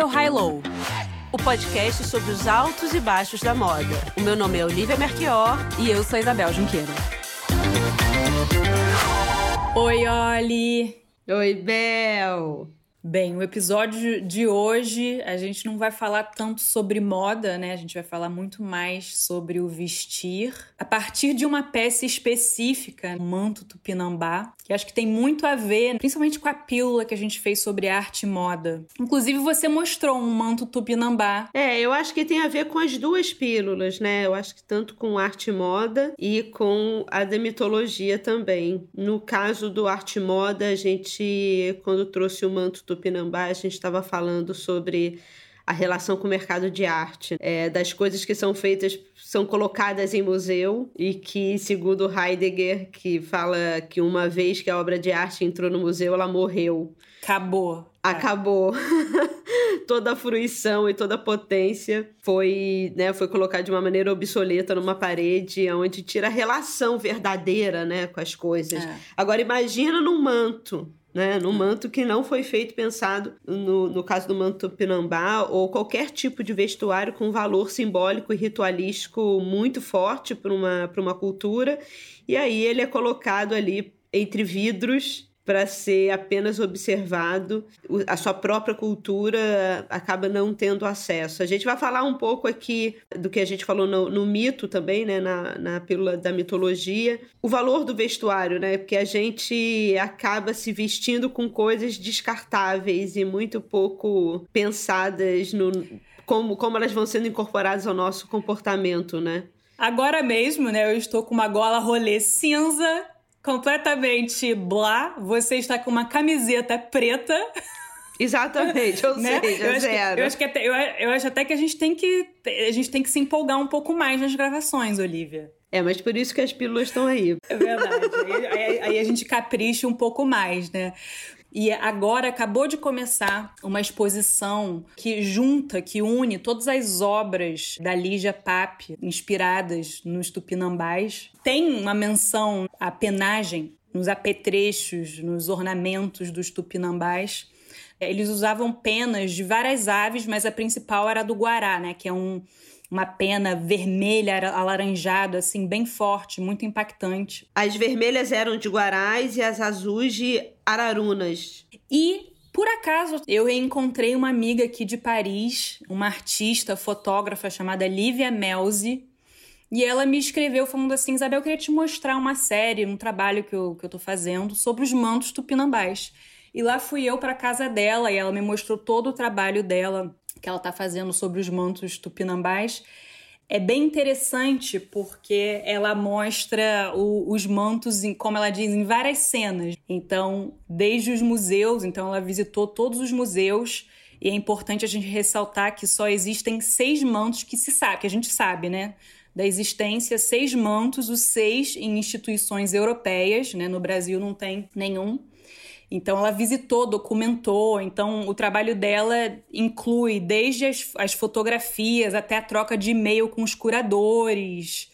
Esse é o High Low, o podcast sobre os altos e baixos da moda. O meu nome é Olivia Merquior e eu sou Isabel Junqueira. Oi, Oli! Oi, Bel! Bem, o episódio de hoje a gente não vai falar tanto sobre moda, né? A gente vai falar muito mais sobre o vestir a partir de uma peça específica, o manto tupinambá, que acho que tem muito a ver, principalmente com a pílula que a gente fez sobre arte e moda. Inclusive, você mostrou um manto tupinambá. É, eu acho que tem a ver com as duas pílulas, né? Eu acho que tanto com arte e moda e com a da mitologia também. No caso do arte e moda, a gente, quando trouxe o manto Tupinambá, a gente estava falando sobre a relação com o mercado de arte, é, das coisas que são feitas, são colocadas em museu e que, segundo Heidegger, que fala que uma vez que a obra de arte entrou no museu, ela morreu. Acabou. Acabou. toda a fruição e toda a potência foi, né, foi colocada de uma maneira obsoleta numa parede, onde tira a relação verdadeira, né, com as coisas. É. Agora imagina num manto, né? No manto que não foi feito pensado, no, no caso do manto pinambá, ou qualquer tipo de vestuário com valor simbólico e ritualístico muito forte para uma, uma cultura. E aí ele é colocado ali entre vidros para ser apenas observado, a sua própria cultura acaba não tendo acesso. A gente vai falar um pouco aqui do que a gente falou no, no mito também, né, na, na pílula da mitologia, o valor do vestuário, né, porque a gente acaba se vestindo com coisas descartáveis e muito pouco pensadas no como, como elas vão sendo incorporadas ao nosso comportamento, né? Agora mesmo, né, eu estou com uma gola rolê cinza completamente blá, você está com uma camiseta preta. Exatamente, ou né? seja, eu acho zero. Que, eu, acho que até, eu, eu acho até que a gente tem que a gente tem que se empolgar um pouco mais nas gravações, Olivia. É, mas por isso que as pílulas estão aí. É verdade. aí, aí, aí, a gente capricha um pouco mais, né? E agora acabou de começar uma exposição que junta, que une todas as obras da Lígia Pape, inspiradas nos tupinambás. Tem uma menção à penagem, nos apetrechos, nos ornamentos dos tupinambás. Eles usavam penas de várias aves, mas a principal era a do guará, né, que é um uma pena vermelha alaranjada, assim, bem forte, muito impactante. As vermelhas eram de guarais e as azuis de ararunas. E por acaso, eu encontrei uma amiga aqui de Paris, uma artista, fotógrafa chamada Lívia Melzi, e ela me escreveu falando assim: Isabel, eu queria te mostrar uma série, um trabalho que eu, que eu tô fazendo sobre os mantos tupinambás. E lá fui eu para casa dela e ela me mostrou todo o trabalho dela que ela está fazendo sobre os mantos tupinambás é bem interessante porque ela mostra o, os mantos, em, como ela diz, em várias cenas. Então, desde os museus, então ela visitou todos os museus e é importante a gente ressaltar que só existem seis mantos que se sabe, que a gente sabe, né? Da existência, seis mantos, os seis em instituições europeias, né? No Brasil não tem nenhum. Então ela visitou, documentou. Então o trabalho dela inclui desde as, as fotografias até a troca de e-mail com os curadores.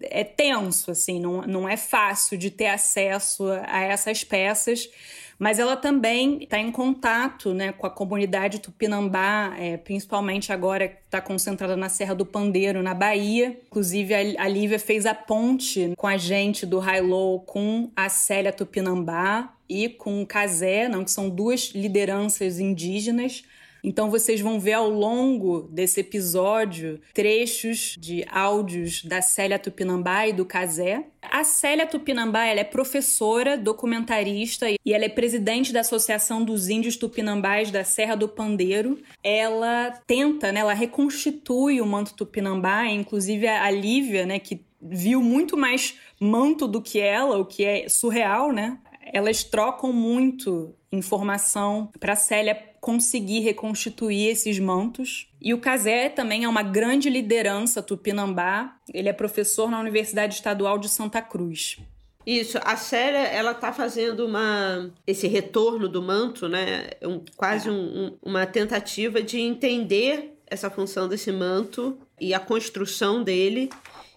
É tenso, assim, não, não é fácil de ter acesso a essas peças mas ela também está em contato né, com a comunidade tupinambá, é, principalmente agora que está concentrada na Serra do Pandeiro, na Bahia. Inclusive, a, Lívia fez a ponte com a gente do High Low com a Célia Tupinambá e com o Casé, não, que são duas lideranças indígenas então vocês vão ver ao longo desse episódio trechos de áudios da Célia Tupinambá e do Casé. A Célia Tupinambá ela é professora, documentarista e ela é presidente da Associação dos Índios Tupinambás da Serra do Pandeiro. Ela tenta, né, ela reconstitui o manto tupinambá, inclusive a Lívia, né, que viu muito mais manto do que ela, o que é surreal, né? Elas trocam muito informação para Célia conseguir reconstituir esses mantos. E o Casé também é uma grande liderança tupinambá. Ele é professor na Universidade Estadual de Santa Cruz. Isso, a Célia, ela tá fazendo uma esse retorno do manto, né? Um, quase é. um, uma tentativa de entender essa função desse manto e a construção dele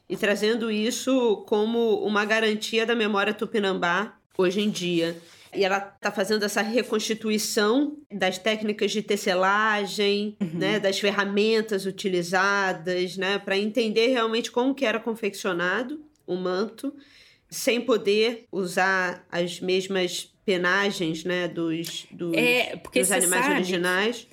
e trazendo isso como uma garantia da memória tupinambá hoje em dia. E ela está fazendo essa reconstituição das técnicas de tecelagem, uhum. né, das ferramentas utilizadas, né, para entender realmente como que era confeccionado o manto, sem poder usar as mesmas penagens, né, dos, dos, é, dos animais originais.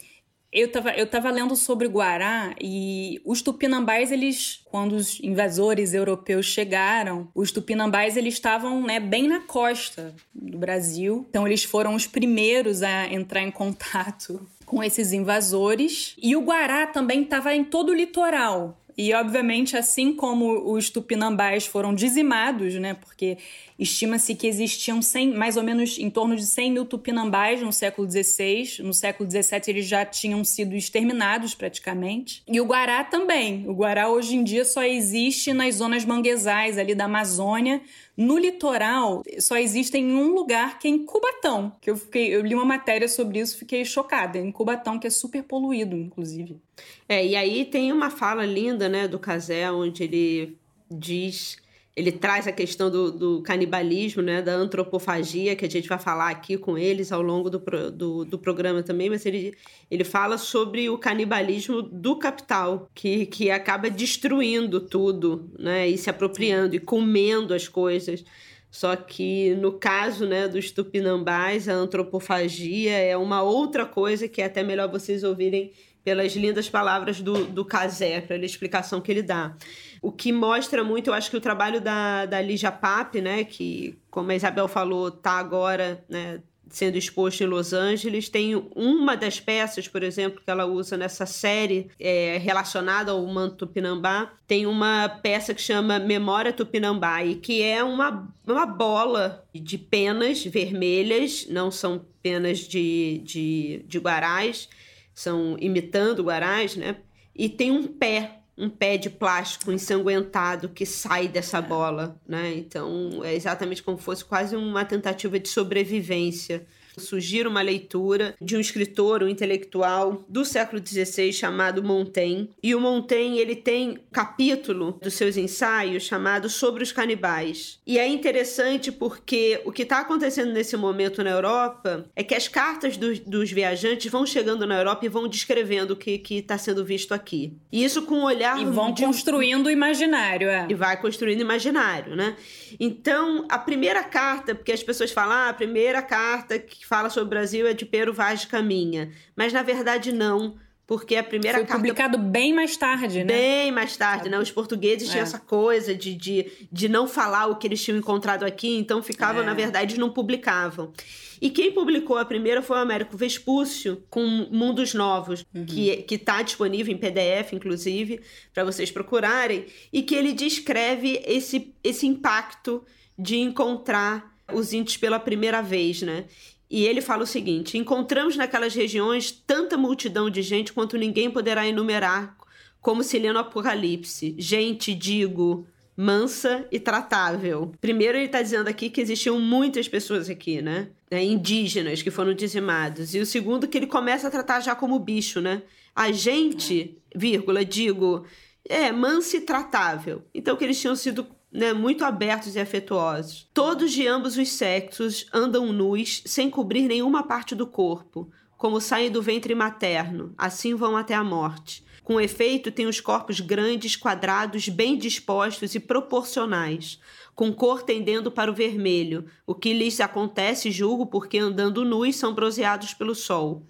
Eu tava, eu tava lendo sobre o Guará e os tupinambás, eles, quando os invasores europeus chegaram, os tupinambás, eles estavam, né, bem na costa do Brasil. Então, eles foram os primeiros a entrar em contato com esses invasores. E o Guará também estava em todo o litoral. E, obviamente, assim como os tupinambás foram dizimados, né? Porque estima-se que existiam 100, mais ou menos em torno de 100 mil tupinambás no século XVI. No século XVII eles já tinham sido exterminados praticamente. E o Guará também. O Guará hoje em dia só existe nas zonas manguezais ali da Amazônia, no litoral, só existe em um lugar que é em Cubatão. Que eu fiquei, eu li uma matéria sobre isso, fiquei chocada. Em Cubatão, que é super poluído, inclusive. É, e aí tem uma fala linda, né, do Casé, onde ele diz ele traz a questão do, do, canibalismo, né, da antropofagia, que a gente vai falar aqui com eles ao longo do, do, do, programa também, mas ele, ele fala sobre o canibalismo do capital, que, que acaba destruindo tudo, né, e se apropriando e comendo as coisas. Só que no caso né, dos tupinambás, a antropofagia é uma outra coisa que é até melhor vocês ouvirem pelas lindas palavras do, do Casé, pela explicação que ele dá. O que mostra muito, eu acho que o trabalho da, da Lígia Pape, né, que, como a Isabel falou, está agora né, sendo exposto em Los Angeles. Tem uma das peças, por exemplo, que ela usa nessa série é, relacionada ao manto tupinambá. Tem uma peça que chama Memória Tupinambá, e que é uma, uma bola de penas vermelhas, não são penas de, de, de guarás, são imitando guarás, né? E tem um pé, um pé de plástico ensanguentado que sai dessa bola, né? Então é exatamente como fosse quase uma tentativa de sobrevivência Sugiro uma leitura de um escritor, um intelectual do século XVI chamado Montaigne. E o Montaigne ele tem capítulo dos seus ensaios chamado Sobre os Canibais. E é interessante porque o que está acontecendo nesse momento na Europa é que as cartas do, dos viajantes vão chegando na Europa e vão descrevendo o que está sendo visto aqui. E isso com um olhar. E vão de... construindo o imaginário, é. E vai construindo imaginário, né? Então, a primeira carta, porque as pessoas falam, ah, a primeira carta que que fala sobre o Brasil é de Pero Vaz de Caminha. Mas na verdade não, porque a primeira Foi carta... publicado bem mais tarde, né? Bem mais tarde, né? Os portugueses é. tinham essa coisa de, de, de não falar o que eles tinham encontrado aqui, então ficavam, é. na verdade, não publicavam. E quem publicou a primeira foi o Américo Vespúcio, com Mundos Novos, uhum. que está disponível em PDF, inclusive, para vocês procurarem, e que ele descreve esse, esse impacto de encontrar os índios pela primeira vez, né? E ele fala o seguinte: encontramos naquelas regiões tanta multidão de gente quanto ninguém poderá enumerar, como se lê no Apocalipse. Gente, digo, mansa e tratável. Primeiro, ele está dizendo aqui que existiam muitas pessoas aqui, né? É, indígenas que foram dizimados. E o segundo, que ele começa a tratar já como bicho, né? A gente, vírgula, digo, é mansa e tratável. Então, que eles tinham sido né, muito abertos e afetuosos. Todos de ambos os sexos andam nus, sem cobrir nenhuma parte do corpo, como saem do ventre materno, assim vão até a morte. Com efeito, têm os corpos grandes, quadrados, bem dispostos e proporcionais, com cor tendendo para o vermelho, o que lhes acontece, julgo, porque andando nus são bronzeados pelo sol.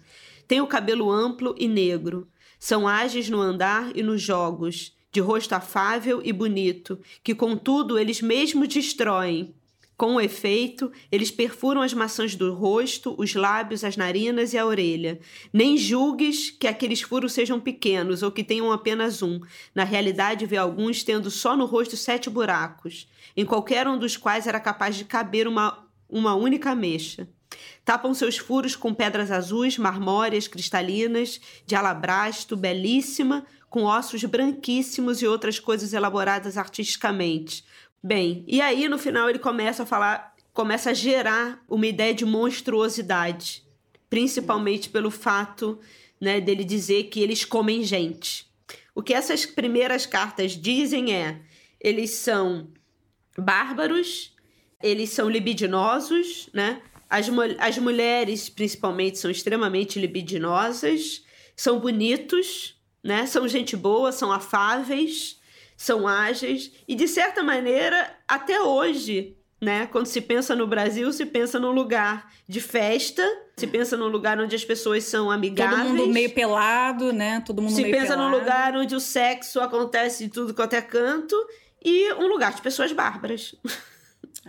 Têm o cabelo amplo e negro. São ágeis no andar e nos jogos de rosto afável e bonito, que contudo eles mesmos destroem. Com o efeito, eles perfuram as maçãs do rosto, os lábios, as narinas e a orelha. Nem julgues que aqueles furos sejam pequenos ou que tenham apenas um. Na realidade, vê alguns tendo só no rosto sete buracos, em qualquer um dos quais era capaz de caber uma, uma única mecha. Tapam seus furos com pedras azuis, marmóreas, cristalinas, de alabrasto, belíssima, com ossos branquíssimos e outras coisas elaboradas artisticamente. Bem, e aí no final ele começa a falar, começa a gerar uma ideia de monstruosidade, principalmente pelo fato né, dele dizer que eles comem gente. O que essas primeiras cartas dizem é: eles são bárbaros, eles são libidinosos, né? As, as mulheres, principalmente, são extremamente libidinosas, são bonitos, né? São gente boa, são afáveis, são ágeis e de certa maneira até hoje, né? Quando se pensa no Brasil, se pensa num lugar de festa, se pensa num lugar onde as pessoas são amigáveis. Todo mundo meio pelado, né? Todo mundo se meio pensa pelado. num lugar onde o sexo acontece de tudo quanto é canto e um lugar de pessoas bárbaras.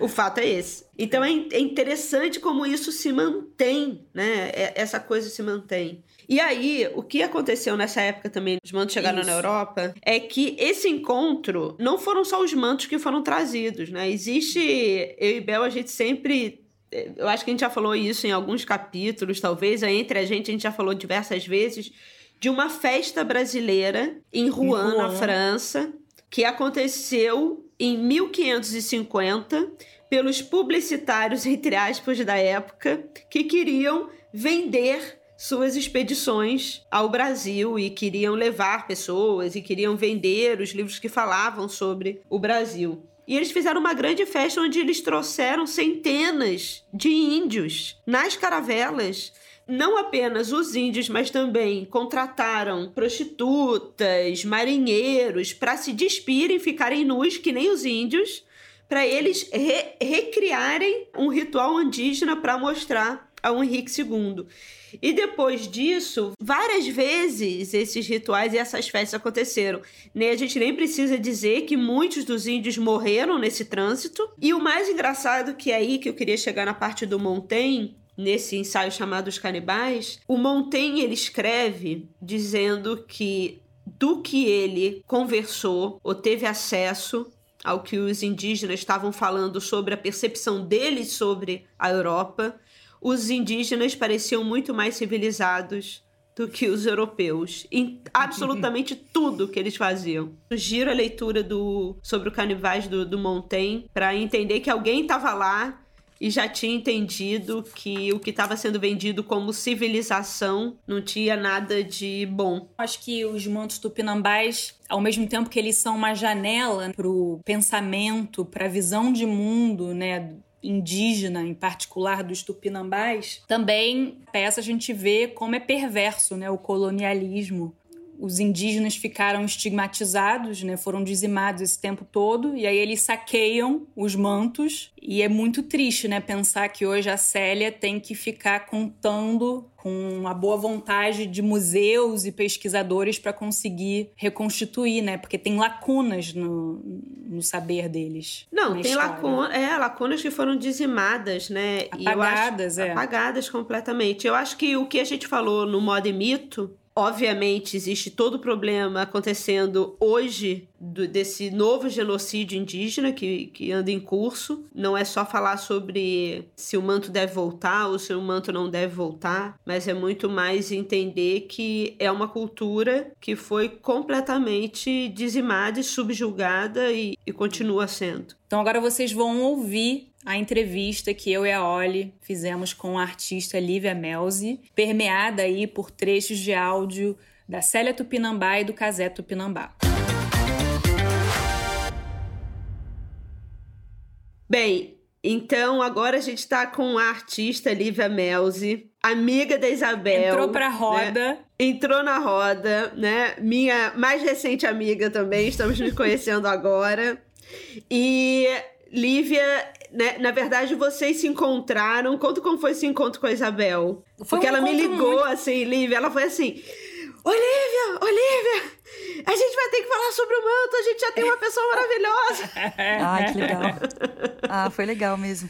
O fato é esse. Então é, é interessante como isso se mantém, né? É, essa coisa se mantém. E aí, o que aconteceu nessa época também, os mantos chegaram Isso. na Europa, é que esse encontro não foram só os mantos que foram trazidos, né? Existe, eu e Bel, a gente sempre eu acho que a gente já falou isso em alguns capítulos, talvez, entre a gente, a gente já falou diversas vezes, de uma festa brasileira em Rouen, Rouen. na França, que aconteceu em 1550 pelos publicitários, entre aspas, da época, que queriam vender suas expedições ao Brasil e queriam levar pessoas e queriam vender os livros que falavam sobre o Brasil. E eles fizeram uma grande festa onde eles trouxeram centenas de índios nas caravelas. Não apenas os índios, mas também contrataram prostitutas, marinheiros para se despirem, ficarem nus que nem os índios, para eles re recriarem um ritual indígena para mostrar ao Henrique II. E depois disso, várias vezes esses rituais e essas festas aconteceram. Né? A gente nem precisa dizer que muitos dos índios morreram nesse trânsito. E o mais engraçado que é aí que eu queria chegar na parte do Montaigne, nesse ensaio chamado Os Canibais, o Montaigne ele escreve dizendo que do que ele conversou ou teve acesso ao que os indígenas estavam falando sobre a percepção deles sobre a Europa, os indígenas pareciam muito mais civilizados do que os europeus em absolutamente tudo que eles faziam. Sugiro a leitura do sobre o Canivais do, do Montaigne para entender que alguém estava lá e já tinha entendido que o que estava sendo vendido como civilização não tinha nada de bom. Acho que os mantos tupinambás, ao mesmo tempo que eles são uma janela para o pensamento, para a visão de mundo, né, indígena, em particular dos tupinambás, também peça a gente vê como é perverso né, o colonialismo. Os indígenas ficaram estigmatizados, né, foram dizimados esse tempo todo, e aí eles saqueiam os mantos. E é muito triste né, pensar que hoje a Célia tem que ficar contando com a boa vontade de museus e pesquisadores para conseguir reconstituir, né? Porque tem lacunas no, no saber deles. Não, tem lacunas, é, lacunas que foram dizimadas, né? Apagadas, acho, é. Apagadas completamente. Eu acho que o que a gente falou no modo e mito Obviamente, existe todo o problema acontecendo hoje do, desse novo genocídio indígena que, que anda em curso. Não é só falar sobre se o manto deve voltar ou se o manto não deve voltar, mas é muito mais entender que é uma cultura que foi completamente dizimada e subjugada e, e continua sendo. Então agora vocês vão ouvir a entrevista que eu e a Oli fizemos com a artista Lívia Melzi, permeada aí por trechos de áudio da Célia Tupinambá e do Casé Tupinambá. Bem, então agora a gente está com a artista Lívia Melzi, amiga da Isabel. Entrou pra né? roda. Né? Entrou na roda, né? Minha mais recente amiga também, estamos nos conhecendo agora. E Lívia né, na verdade, vocês se encontraram. Conta como foi esse encontro com a Isabel. Foi Porque um ela me ligou muito... assim, Lívia. Ela foi assim: Olivia, Olivia, a gente vai ter que falar sobre o manto, a gente já tem uma pessoa maravilhosa. Ai, que legal. Ah, foi legal mesmo.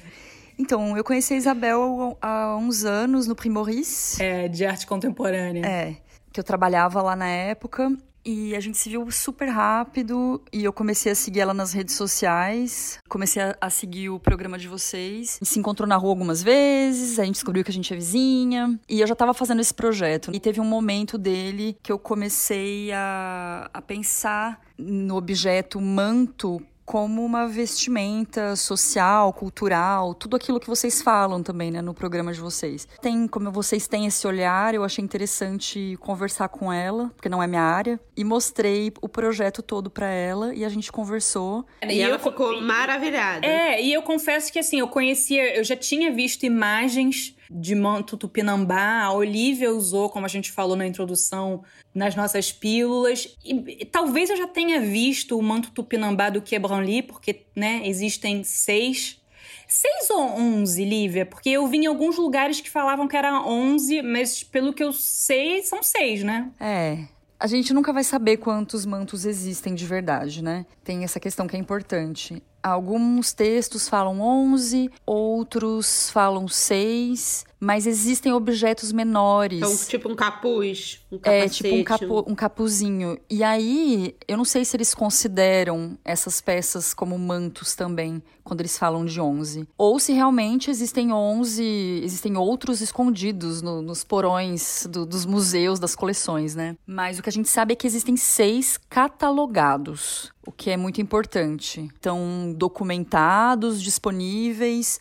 Então, eu conheci a Isabel há uns anos no Primoris. É, de arte contemporânea. É, que eu trabalhava lá na época. E a gente se viu super rápido e eu comecei a seguir ela nas redes sociais. Comecei a, a, seguir o programa de vocês. Se encontrou na rua algumas vezes, a gente descobriu que a gente é vizinha. E eu já tava fazendo esse projeto. E teve um momento dele que eu comecei a, a pensar no objeto manto como uma vestimenta social, cultural, tudo aquilo que vocês falam também, né, no programa de vocês. Tem, como vocês têm esse olhar, eu achei interessante conversar com ela, porque não é minha área, e mostrei o projeto todo para ela e a gente conversou. E, e ela eu, ficou maravilhada. É, e eu confesso que assim, eu conhecia, eu já tinha visto imagens de manto tupinambá. A Olivia usou, como a gente falou na introdução, nas nossas pílulas. E, e talvez eu já tenha visto o manto tupinambá do Quebranli, porque né, existem seis. Seis ou onze, Lívia? Porque eu vi em alguns lugares que falavam que era onze, mas pelo que eu sei, são seis, né? É, a gente nunca vai saber quantos mantos existem de verdade, né? Tem essa questão que é importante. Alguns textos falam 11, outros falam 6, mas existem objetos menores. Então, tipo um capuz, um capacete. É, tipo um, capu, um capuzinho. E aí, eu não sei se eles consideram essas peças como mantos também, quando eles falam de 11. Ou se realmente existem 11, existem outros escondidos no, nos porões do, dos museus, das coleções, né? Mas o que a gente sabe é que existem seis catalogados, o que é muito importante. Então, documentados, disponíveis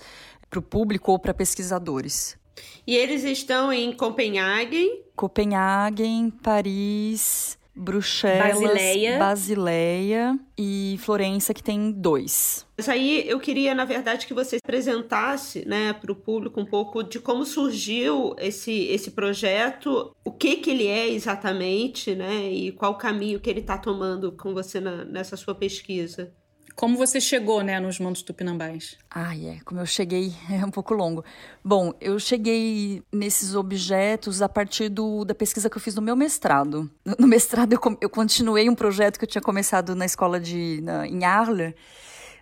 para o público ou para pesquisadores. E eles estão em Copenhague. Copenhague, Paris, Bruxelas, Basileia. Basileia e Florença, que tem dois. Mas aí eu queria, na verdade, que você apresentasse né, para o público um pouco de como surgiu esse, esse projeto, o que, que ele é exatamente, né? E qual o caminho que ele está tomando com você na, nessa sua pesquisa. Como você chegou, né, nos mantos tupinambás? Ah, é. Como eu cheguei, é um pouco longo. Bom, eu cheguei nesses objetos a partir do, da pesquisa que eu fiz no meu mestrado. No, no mestrado, eu, eu continuei um projeto que eu tinha começado na escola de... Na, em Arler,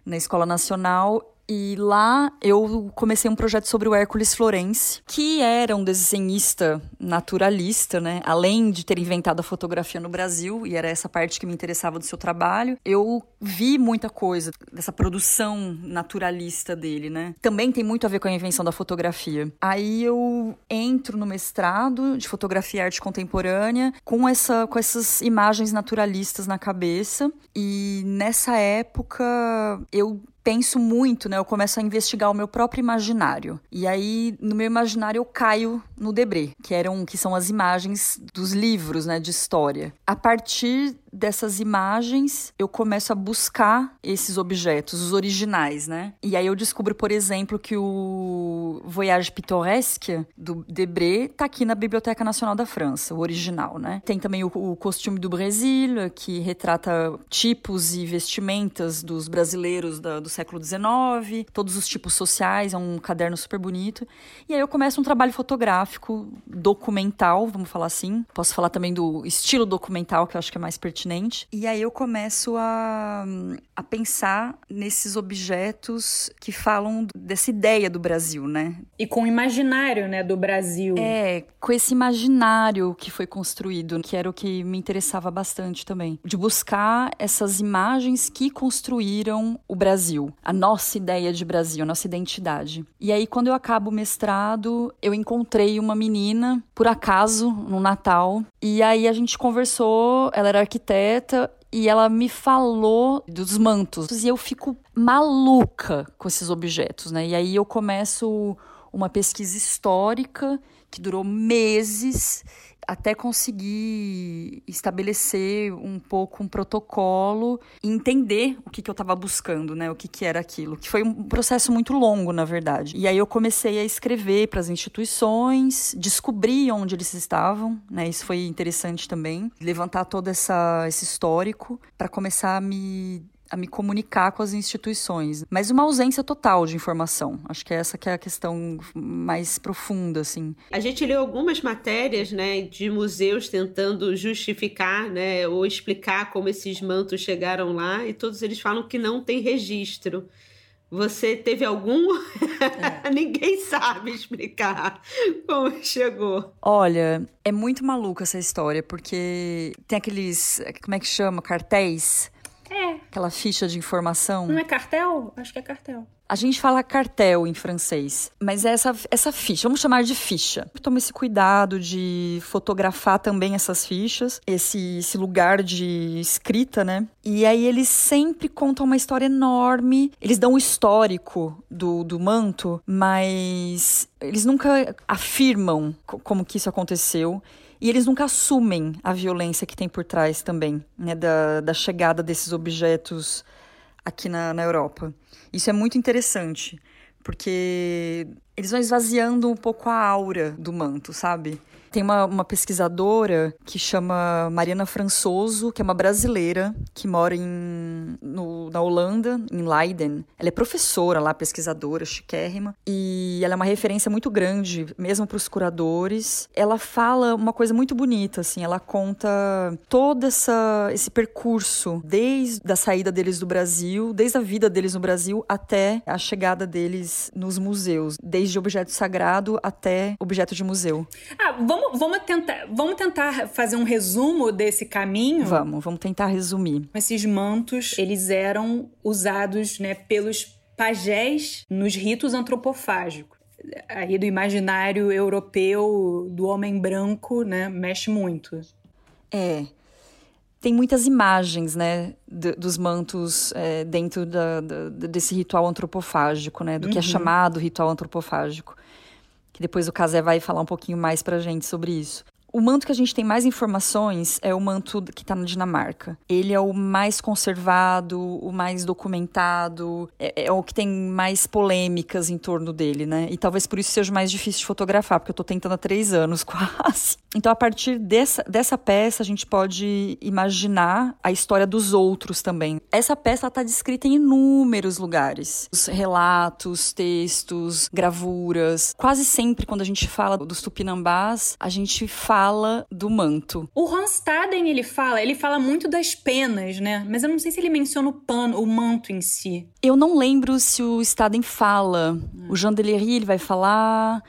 na Escola Nacional, e lá eu comecei um projeto sobre o Hércules Florence, que era um desenhista naturalista, né? Além de ter inventado a fotografia no Brasil, e era essa parte que me interessava do seu trabalho, eu vi muita coisa dessa produção naturalista dele, né? Também tem muito a ver com a invenção da fotografia. Aí eu entro no mestrado de fotografia e arte contemporânea com essa com essas imagens naturalistas na cabeça, e nessa época eu penso muito, né? Eu começo a investigar o meu próprio imaginário. E aí, no meu imaginário, eu caio no Debré, que eram que são as imagens dos livros, né, de história. A partir dessas imagens, eu começo a buscar esses objetos, os originais, né? E aí eu descubro, por exemplo, que o Voyage Pittoresque do Debré tá aqui na Biblioteca Nacional da França, o original, né? Tem também o, o Costume do Brasil, que retrata tipos e vestimentas dos brasileiros da, do século XIX, todos os tipos sociais, é um caderno super bonito. E aí eu começo um trabalho fotográfico, documental, vamos falar assim. Posso falar também do estilo documental, que eu acho que é mais pertinente E aí eu começo a, a pensar nesses objetos que falam dessa ideia do Brasil, né? E com o imaginário, né, do Brasil. É, com esse imaginário que foi construído, que era o que me interessava bastante também. De buscar essas imagens que construíram o Brasil, a nossa ideia de Brasil, a nossa identidade. E aí, quando eu acabo o mestrado, eu encontrei uma menina, por acaso, no Natal, e aí a gente conversou, ela era arquiteta arquiteta e ela me falou dos mantos. E eu fico maluca com esses objetos, né? E aí eu começo uma pesquisa histórica que durou meses até conseguir estabelecer um pouco um protocolo e entender o que, que eu estava buscando, né? O que, que era aquilo. Que foi um processo muito longo, na verdade. E aí eu comecei a escrever para as instituições, descobri onde eles estavam, né? Isso foi interessante também. Levantar todo essa, esse histórico para começar a me a me comunicar com as instituições, mas uma ausência total de informação. Acho que essa que é a questão mais profunda, assim. A gente leu algumas matérias, né, de museus tentando justificar, né, ou explicar como esses mantos chegaram lá, e todos eles falam que não tem registro. Você teve algum? É. Ninguém sabe explicar como chegou. Olha, é muito maluca essa história, porque tem aqueles, como é que chama, cartéis É. Aquela ficha de informação. Não é cartel? Acho que é cartel. A gente fala cartel em francês, mas é essa, essa ficha, vamos chamar de ficha. Toma esse cuidado de fotografar também essas fichas, esse, esse lugar de escrita, né? E aí eles sempre contam uma história enorme, eles dão o histórico do, do manto, mas eles nunca afirmam como que isso aconteceu. E eles nunca assumem a violência que tem por trás também, né, da, da chegada desses objetos aqui na, na Europa. Isso é muito interessante, porque eles vão esvaziando um pouco a aura do manto, sabe? Tem uma, uma pesquisadora que chama Mariana Françoso, que é uma brasileira que mora em, no, na Holanda, em Leiden. Ela é professora lá, pesquisadora, chiquérrima. E ela é uma referência muito grande, mesmo para os curadores. Ela fala uma coisa muito bonita, assim. Ela conta todo essa, esse percurso, desde a saída deles do Brasil, desde a vida deles no Brasil até a chegada deles nos museus. Desde objeto sagrado até objeto de museu. Ah, vamos vamos, vamos, tentar, vamos tentar fazer um resumo desse caminho? Vamos, vamos tentar resumir. Esses mantos, eles eram usados né, pelos pajés nos ritos antropofágicos. Aí do imaginário europeu do homem branco, né, mexe muito. É. Tem muitas imagens, né, dos mantos é, dentro da, da, desse ritual antropofágico, né, do uhum. que é uhum. chamado ritual antropofágico depois o Casé vai falar um pouquinho mais pra gente sobre isso. O manto que a gente tem mais informações é o manto que está na Dinamarca. Ele é o mais conservado, o mais documentado, é, é, o que tem mais polêmicas em torno dele, né? E talvez por isso seja mais difícil de fotografar, porque eu estou tentando há três anos quase. Então, a partir dessa, dessa peça, a gente pode imaginar a história dos outros também. Essa peça está descrita em inúmeros lugares. Os relatos, textos, gravuras. Quase sempre, quando a gente fala dos tupinambás, a gente fala fala do manto. O Ronstaden, ele fala, ele fala muito das penas, né? Mas eu não sei se ele menciona o pano, o manto em si. Eu não lembro se o Staden fala. Hum. O Jean Delery, ele vai falar.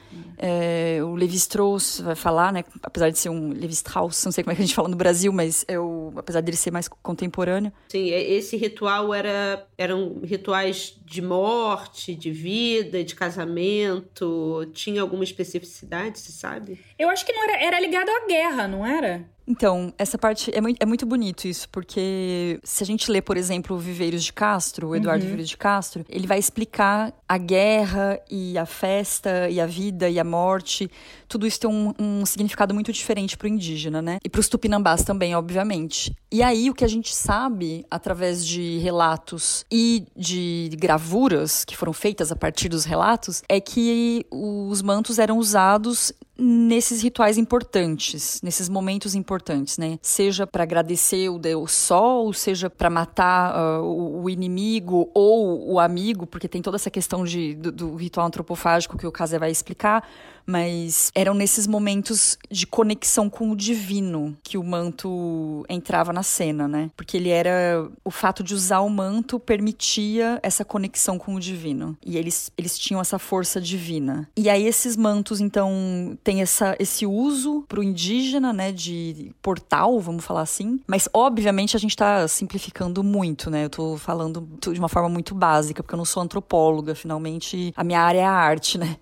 É, o Levi Strauss vai falar, né? Apesar de ser um Levi Strauss, não sei como é que a gente fala no Brasil, mas é o, apesar dele ser mais contemporâneo. Sim, esse ritual era eram rituais de morte, de vida, de casamento. Tinha alguma especificidade, você sabe? Eu acho que não era, era ligado à guerra, não era? Então, essa parte é muito, é muito bonito isso, porque se a gente lê, por exemplo, Viveiros de Castro, o Eduardo uhum. Viveiros de Castro, ele vai explicar a guerra e a festa e a vida e a morte. Tudo isso tem um, um significado muito diferente para o indígena, né? E para os tupinambás também, obviamente. E aí, o que a gente sabe, através de relatos e de gravuras que foram feitas a partir dos relatos, é que os mantos eram usados nesses rituais importantes, nesses momentos importantes, né? Seja para agradecer o Deus Sol, seja para matar uh, o, o, inimigo ou o amigo, porque tem toda essa questão de, do, do ritual antropofágico que o Casé vai explicar, mas eram nesses momentos de conexão com o divino que o manto entrava na cena, né? Porque ele era o fato de usar o manto permitia essa conexão com o divino e eles eles tinham essa força divina. E aí esses mantos então têm essa esse uso para o indígena, né, de portal, vamos falar assim. Mas obviamente a gente está simplificando muito, né? Eu estou falando de uma forma muito básica, porque eu não sou antropóloga, finalmente a minha área é a arte, né?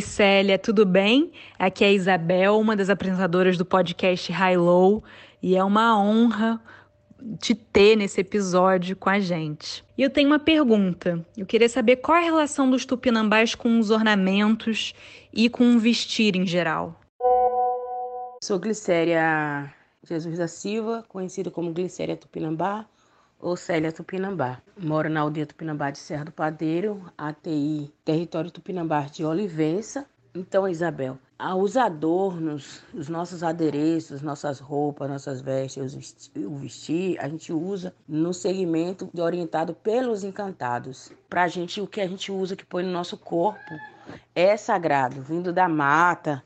Célia, tudo bem? Aqui é a Isabel, uma das apresentadoras do podcast High Low, e é uma honra te ter nesse episódio com a gente. E eu tenho uma pergunta. Eu queria saber qual é a relação dos tupinambás com os ornamentos e com o vestir em geral. Sou Glicéria Jesus da Silva, conhecida como Glicéria Tupinambá ou Célia Tupinambá. Moro na aldeia Tupinambá de Serra do Padeiro, ATI, território Tupinambá de Olivença. Então, Isabel, os adornos, os nossos adereços, nossas roupas, nossas vestes, o vestir, a gente usa no segmento orientado pelos encantados. Para a gente, o que a gente usa, que põe no nosso corpo, é sagrado, vindo da mata.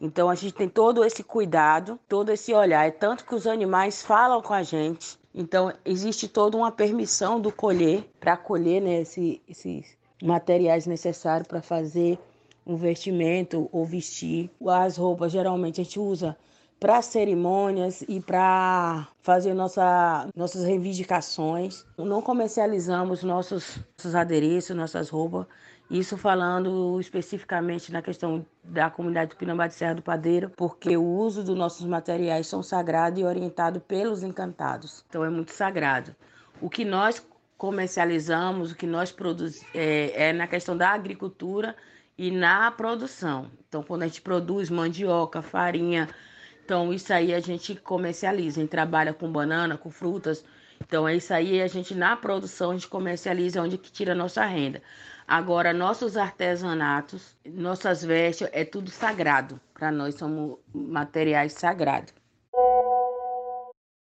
Então a gente tem todo esse cuidado, todo esse olhar. É tanto que os animais falam com a gente então, existe toda uma permissão do colher, para colher né, esse, esses materiais necessários para fazer um vestimento ou vestir. As roupas, geralmente, a gente usa para cerimônias e para fazer nossa, nossas reivindicações. Não comercializamos nossos, nossos adereços, nossas roupas. Isso falando especificamente na questão da comunidade do Pinambá de Serra do Padeiro, porque o uso dos nossos materiais são sagrados e orientados pelos encantados. Então é muito sagrado. O que nós comercializamos, o que nós produzimos é, é na questão da agricultura e na produção. Então, quando a gente produz mandioca, farinha, então, isso aí a gente comercializa, a gente trabalha com banana, com frutas. Então, é isso aí, a gente na produção, a gente comercializa onde que tira a nossa renda. Agora, nossos artesanatos, nossas vestes, é tudo sagrado. Para nós, somos materiais sagrados.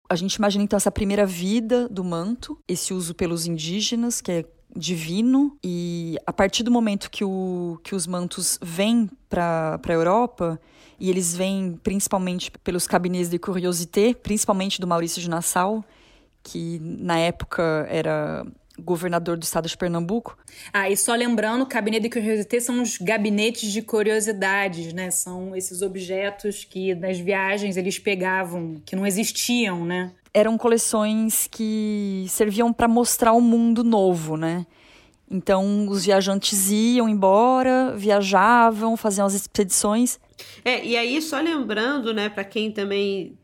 A gente imagina então essa primeira vida do manto, esse uso pelos indígenas, que é divino, e a partir do momento que, o, que os mantos vêm para a Europa, e eles vêm principalmente pelos cabinets de curiosité, principalmente do Maurício de Nassau, que na época era governador do estado de Pernambuco. Ah, e só lembrando, o gabinete de curiosité são os gabinetes de curiosidades, né? São esses objetos que nas viagens eles pegavam, que não existiam, né? Eram coleções que serviam para mostrar o um mundo novo, né? Então, os viajantes iam embora, viajavam, faziam as expedições. É, e aí, só lembrando, né, para quem também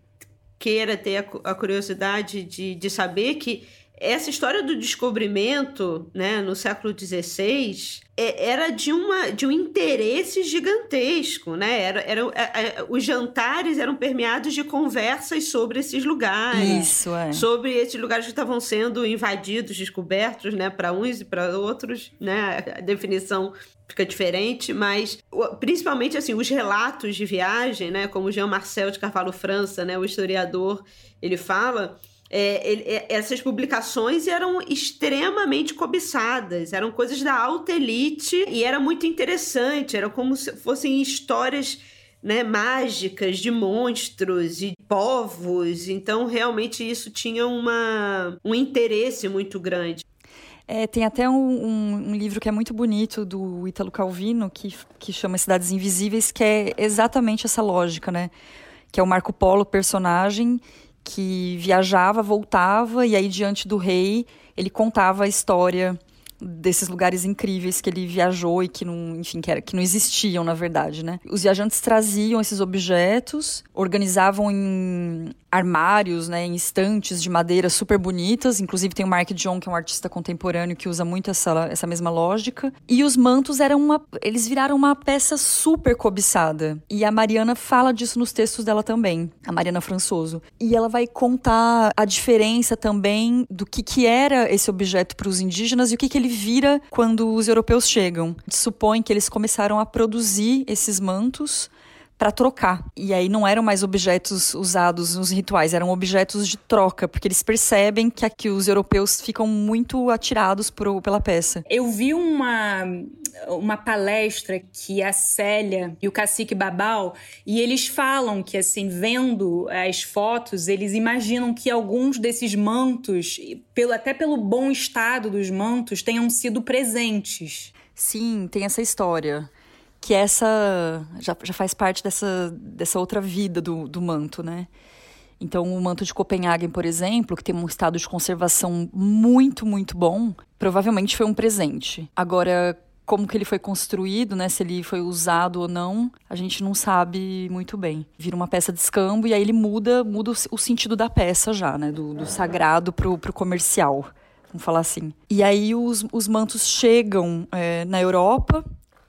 queira ter a, a curiosidade de, de saber que essa história do descobrimento, né, no século XVI, é, era de, uma, de um interesse gigantesco, né? Era, era, é, é, os jantares eram permeados de conversas sobre esses lugares. Isso, é. Sobre esses lugares que estavam sendo invadidos, descobertos, né? Para uns e para outros, né? A definição fica diferente, mas principalmente assim, os relatos de viagem, né? Como Jean Marcel de Carvalho França, né? O historiador, ele fala é, ele, é, essas publicações eram extremamente cobiçadas, eram coisas da alta elite e era muito interessante, era como se fossem histórias né, mágicas de monstros e povos, então realmente isso tinha uma, um interesse muito grande. É, tem até um, um, um, livro que é muito bonito do Ítalo Calvino, que, que chama Cidades Invisíveis, que é exatamente essa lógica, né? Que é o Marco Polo, personagem, que viajava, voltava e aí diante do rei ele contava a história desses lugares incríveis que ele viajou e que não, enfim, que, era, que não existiam, na verdade, né? Os viajantes traziam esses objetos, organizavam em armários, né, em estantes de madeira super bonitas. Inclusive tem o Mark John, que é um artista contemporâneo que usa muito essa, essa mesma lógica. E os mantos eram uma, eles viraram uma peça super cobiçada. E a Mariana fala disso nos textos dela também, a Mariana Françoso. E ela vai contar a diferença também do que que era esse objeto para os indígenas e o que que ele vira quando os europeus chegam. Supõe que eles começaram a produzir esses mantos para trocar. E aí não eram mais objetos usados nos rituais, eram objetos de troca, porque eles percebem que aqui os europeus ficam muito atirados por, pela peça. Eu vi uma, uma palestra que a Célia e o cacique Babal, e eles falam que, assim, vendo as fotos, eles imaginam que alguns desses mantos, pelo, até pelo bom estado dos mantos, tenham sido presentes. Sim, tem essa história que essa já, já faz parte dessa, dessa outra vida do, do manto, né? Então, o manto de Copenhagen, por exemplo, que tem um estado de conservação muito, muito bom, provavelmente foi um presente. Agora, como que ele foi construído, né? Se ele foi usado ou não, a gente não sabe muito bem. Vira uma peça de escambo e aí ele muda, muda o, sentido da peça já, né? Do, do sagrado pro, pro comercial, vamos falar assim. E aí os, os mantos chegam é, na Europa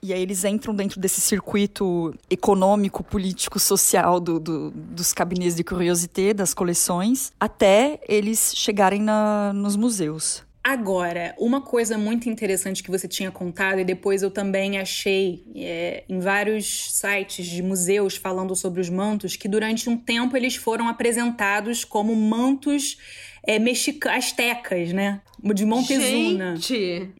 e aí eles entram dentro desse circuito econômico, político, social do, do, dos cabinets de curiosité, das coleções, até eles chegarem na, nos museus. Agora, uma coisa muito interessante que você tinha contado, e depois eu também achei é, em vários sites de museus falando sobre os mantos, que durante um tempo eles foram apresentados como mantos é, mexicanos, astecas, né? De Montezuma. Gente!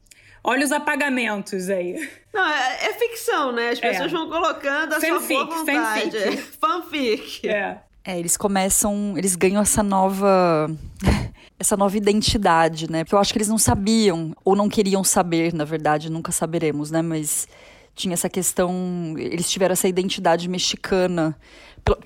Olha os apagamentos aí. Não, é, é ficção, né? As pessoas é. vão colocando a fanfic, sua boa vontade. Fanfic. fanfic. É. É, eles começam, eles ganham essa nova essa nova identidade, né? Porque eu acho que eles não sabiam ou não queriam saber, na verdade, nunca saberemos, né? Mas tinha essa questão, eles tiveram essa identidade mexicana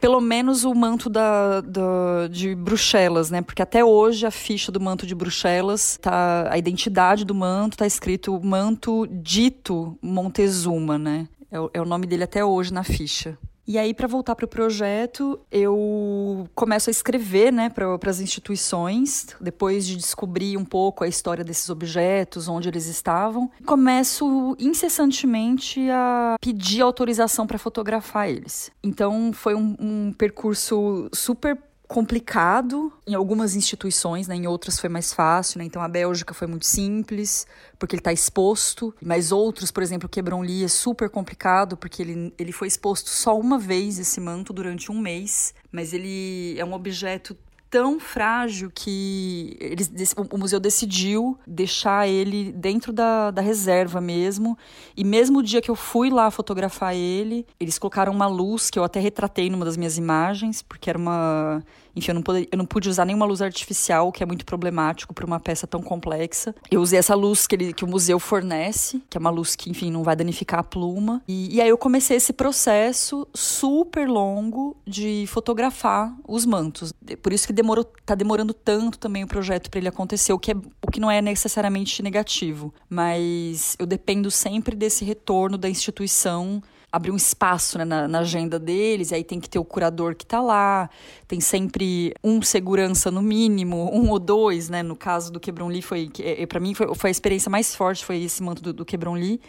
pelo menos o manto da, da, de Bruxelas, né? Porque até hoje a ficha do manto de Bruxelas, tá, a identidade do manto tá escrito manto dito Montezuma, né? É, é o nome dele até hoje na ficha. E aí, para voltar para o projeto, eu começo a escrever né, para as instituições, depois de descobrir um pouco a história desses objetos, onde eles estavam. Começo incessantemente a pedir autorização para fotografar eles. Então, foi um, um percurso super complicado em algumas instituições, né? em outras foi mais fácil. Né? Então a Bélgica foi muito simples, porque ele está exposto, mas outros, por exemplo, o Quebron-Li é super complicado, porque ele, ele foi exposto só uma vez, esse manto, durante um mês, mas ele é um objeto tão frágil que eles, o museu decidiu deixar ele dentro da, da reserva mesmo. E mesmo o dia que eu fui lá fotografar ele, eles colocaram uma luz que eu até retratei numa das minhas imagens, porque era uma enfim, eu não, pude, eu não pude usar nenhuma luz artificial, o que é muito problemático para uma peça tão complexa. Eu usei essa luz que, ele, que o museu fornece, que é uma luz que, enfim, não vai danificar a pluma. E, e aí eu comecei esse processo super longo de fotografar os mantos. Por isso que demorou, tá demorando tanto também o projeto para ele acontecer, o que, é, o que não é necessariamente negativo. Mas eu dependo sempre desse retorno da instituição abrir um espaço né, na, na, agenda deles, e aí tem que ter o curador que está lá, tem sempre um segurança no mínimo, um ou dois, né? No caso do Quebron Lee, foi, é, para mim foi, foi, a experiência mais forte, foi esse manto do, do Lee.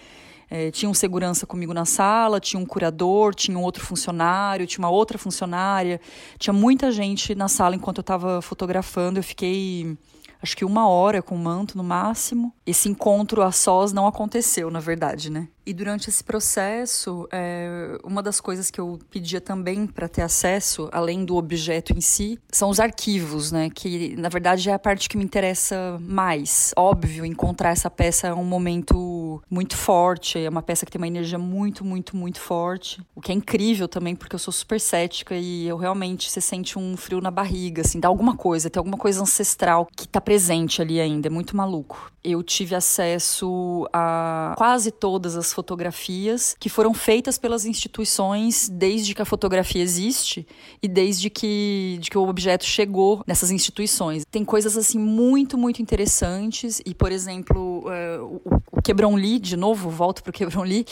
É, tinha um segurança comigo na sala, tinha um curador, tinha um outro funcionário, tinha uma outra funcionária, tinha muita gente na sala enquanto eu estava fotografando. Eu fiquei acho que uma hora com o manto no máximo. Esse encontro a sós não aconteceu, na verdade, né? E durante esse processo, é, uma das coisas que eu pedia também para ter acesso, além do objeto em si, são os arquivos, né? Que na verdade é a parte que me interessa mais. Óbvio, encontrar essa peça é um momento muito forte, é uma peça que tem uma energia muito, muito, muito forte. O que é incrível também, porque eu sou super cética e eu realmente você sente um frio na barriga, assim, dá alguma coisa, tem alguma coisa ancestral que tá presente ali ainda, é muito maluco. Eu tive acesso a quase todas as fotografias que foram feitas pelas instituições desde que a fotografia existe e desde que, de que o objeto chegou nessas instituições. Tem coisas assim muito, muito interessantes e, por exemplo, é, o, o Lee, de novo, volto para o Quebron Lee,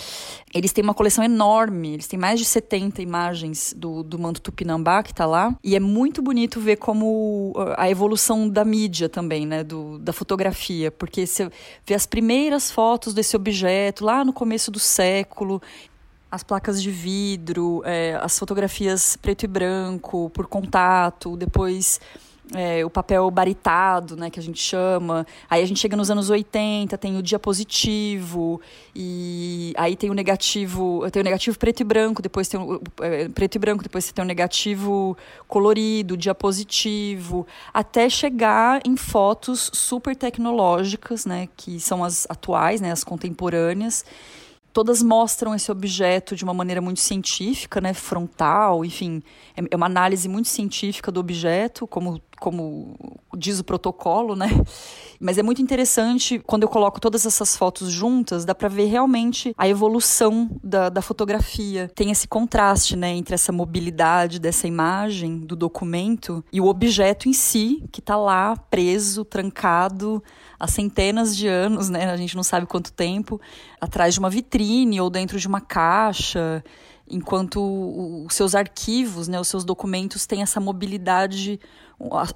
eles têm uma coleção enorme, eles têm mais de 70 imagens do, do manto Tupinambá que está lá e é muito bonito ver como a evolução da mídia também, né, do, da fotografia, porque você vê as primeiras fotos desse objeto lá no começo começo do século. As placas de vidro, é, as fotografias preto e branco, por contato, depois é, o papel baritado, né, que a gente chama. Aí a gente chega nos anos 80, tem o diapositivo, e aí tem o negativo, tem o negativo preto e branco, depois tem o é, preto e branco, depois você tem o negativo colorido, diapositivo, até chegar em fotos super tecnológicas, né, que são as atuais, né, as contemporâneas todas mostram esse objeto de uma maneira muito científica, né, frontal, enfim, é, é uma análise muito científica do objeto, como, como diz o protocolo, né? Mas é muito interessante quando eu coloco todas essas fotos juntas, dá para ver realmente a evolução da, da fotografia. Tem esse contraste, né, entre essa mobilidade dessa imagem do documento e o objeto em si, que está lá preso, trancado há centenas de anos, né? A gente não sabe quanto tempo, atrás de uma vitrine ou dentro de uma caixa, enquanto os seus arquivos, né, os seus documentos têm essa mobilidade,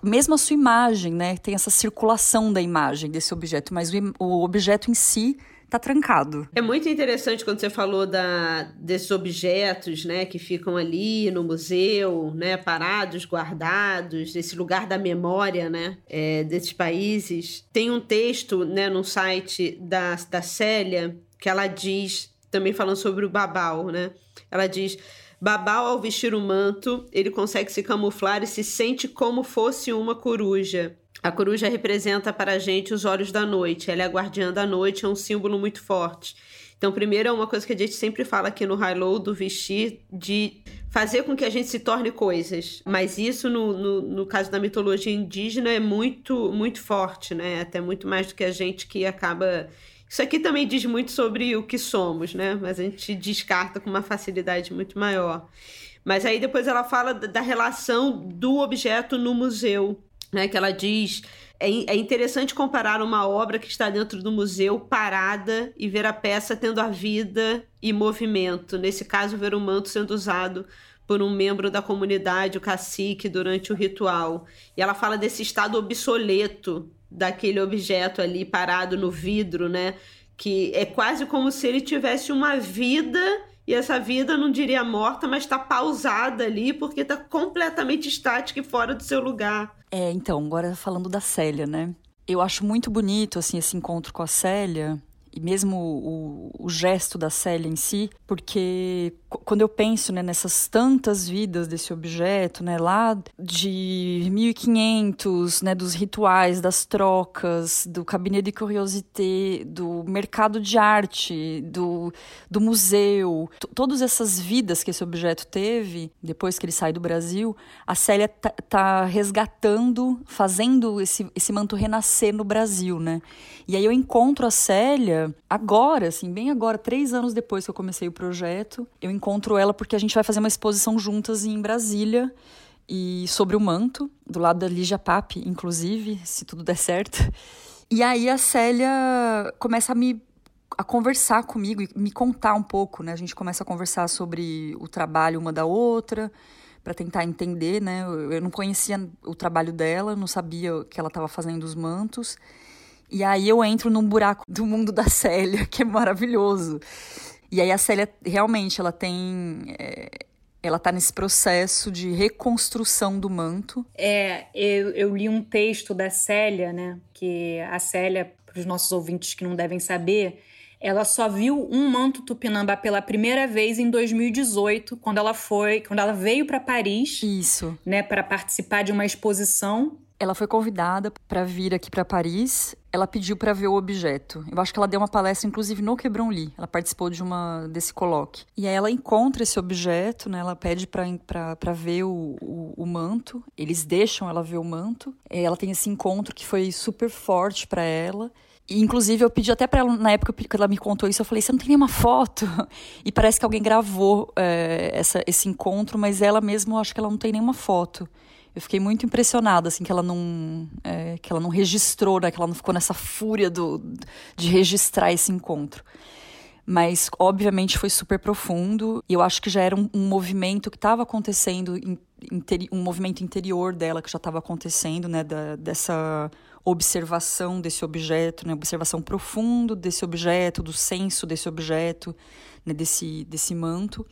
mesmo a sua imagem, né, tem essa circulação da imagem desse objeto, mas o, o objeto em si tá trancado. É muito interessante quando você falou da, desses objetos, né, que ficam ali no museu, né, parados, guardados, nesse lugar da memória, né, é, desses países. Tem um texto, né, no site da, da Célia que ela diz, também falando sobre o babau, né, ela diz... Babau, ao vestir o manto, ele consegue se camuflar e se sente como fosse uma coruja. A coruja representa para a gente os olhos da noite. Ela é a guardiã da noite, é um símbolo muito forte. Então, primeiro é uma coisa que a gente sempre fala aqui no High Low, do vestir, de fazer com que a gente se torne coisas. Mas isso, no, no, no, caso da mitologia indígena, é muito, muito forte, né? Até muito mais do que a gente que acaba Isso aqui também diz muito sobre o que somos, né? Mas a gente descarta com uma facilidade muito maior. Mas aí depois ela fala da relação do objeto no museu, né? Que ela diz é, é interessante comparar uma obra que está dentro do museu parada e ver a peça tendo a vida e movimento. Nesse caso, ver o manto sendo usado por um membro da comunidade, o cacique, durante o ritual. E ela fala desse estado obsoleto daquele objeto ali parado no vidro, né? Que é quase como se ele tivesse uma vida e essa vida não diria morta, mas está pausada ali porque está completamente estática e fora do seu lugar. É, então, agora falando da Célia, né? Eu acho muito bonito assim esse encontro com a Célia, e mesmo o, o, gesto da Célia em si, porque quando eu penso né, nessas tantas vidas desse objeto, né, lá de 1500, né, dos rituais, das trocas, do cabinet de curiosité, do mercado de arte, do, do museu, todas essas vidas que esse objeto teve depois que ele sai do Brasil, a Célia tá, tá resgatando, fazendo esse, esse manto renascer no Brasil, né? E aí eu encontro a Célia agora, assim, bem agora, três anos depois que eu comecei o projeto, eu encontro ela porque a gente vai fazer uma exposição juntas em Brasília e sobre o manto, do lado da Lígia Pape, inclusive, se tudo der certo. E aí a Célia começa a me a conversar comigo e me contar um pouco, né? A gente começa a conversar sobre o trabalho uma da outra, para tentar entender, né? Eu não conhecia o trabalho dela, não sabia que ela estava fazendo os mantos. E aí eu entro num buraco do mundo da Célia, que é maravilhoso. E aí a Célia realmente ela tem. É, ela está nesse processo de reconstrução do manto. É, eu, eu li um texto da Célia, né? Que a Célia, para os nossos ouvintes que não devem saber, ela só viu um manto tupinambá pela primeira vez em 2018, quando ela foi, quando ela veio para Paris. Isso. Né, para participar de uma exposição ela foi convidada para vir aqui para Paris. Ela pediu para ver o objeto. Eu acho que ela deu uma palestra, inclusive, no Quebrão Lee. Ela participou de uma desse colóquio. E aí ela encontra esse objeto, né? Ela pede para ver o, o, o, manto. Eles deixam ela ver o manto. Ela tem esse encontro que foi super forte para ela. E, inclusive, eu pedi até para ela, na época que ela me contou isso, eu falei: você não tem nenhuma foto? E parece que alguém gravou é, essa, esse encontro, mas ela mesma, eu acho que ela não tem nenhuma foto eu fiquei muito impressionada, assim, que ela não, é, que ela não registrou, né, que ela não ficou nessa fúria do, de registrar esse encontro. Mas, obviamente, foi super profundo. E eu acho que já era um, um movimento que estava acontecendo, um movimento interior dela que já estava acontecendo, né? Da, dessa observação desse objeto, né? Observação profunda desse objeto, do senso desse objeto, né? desse, desse manto.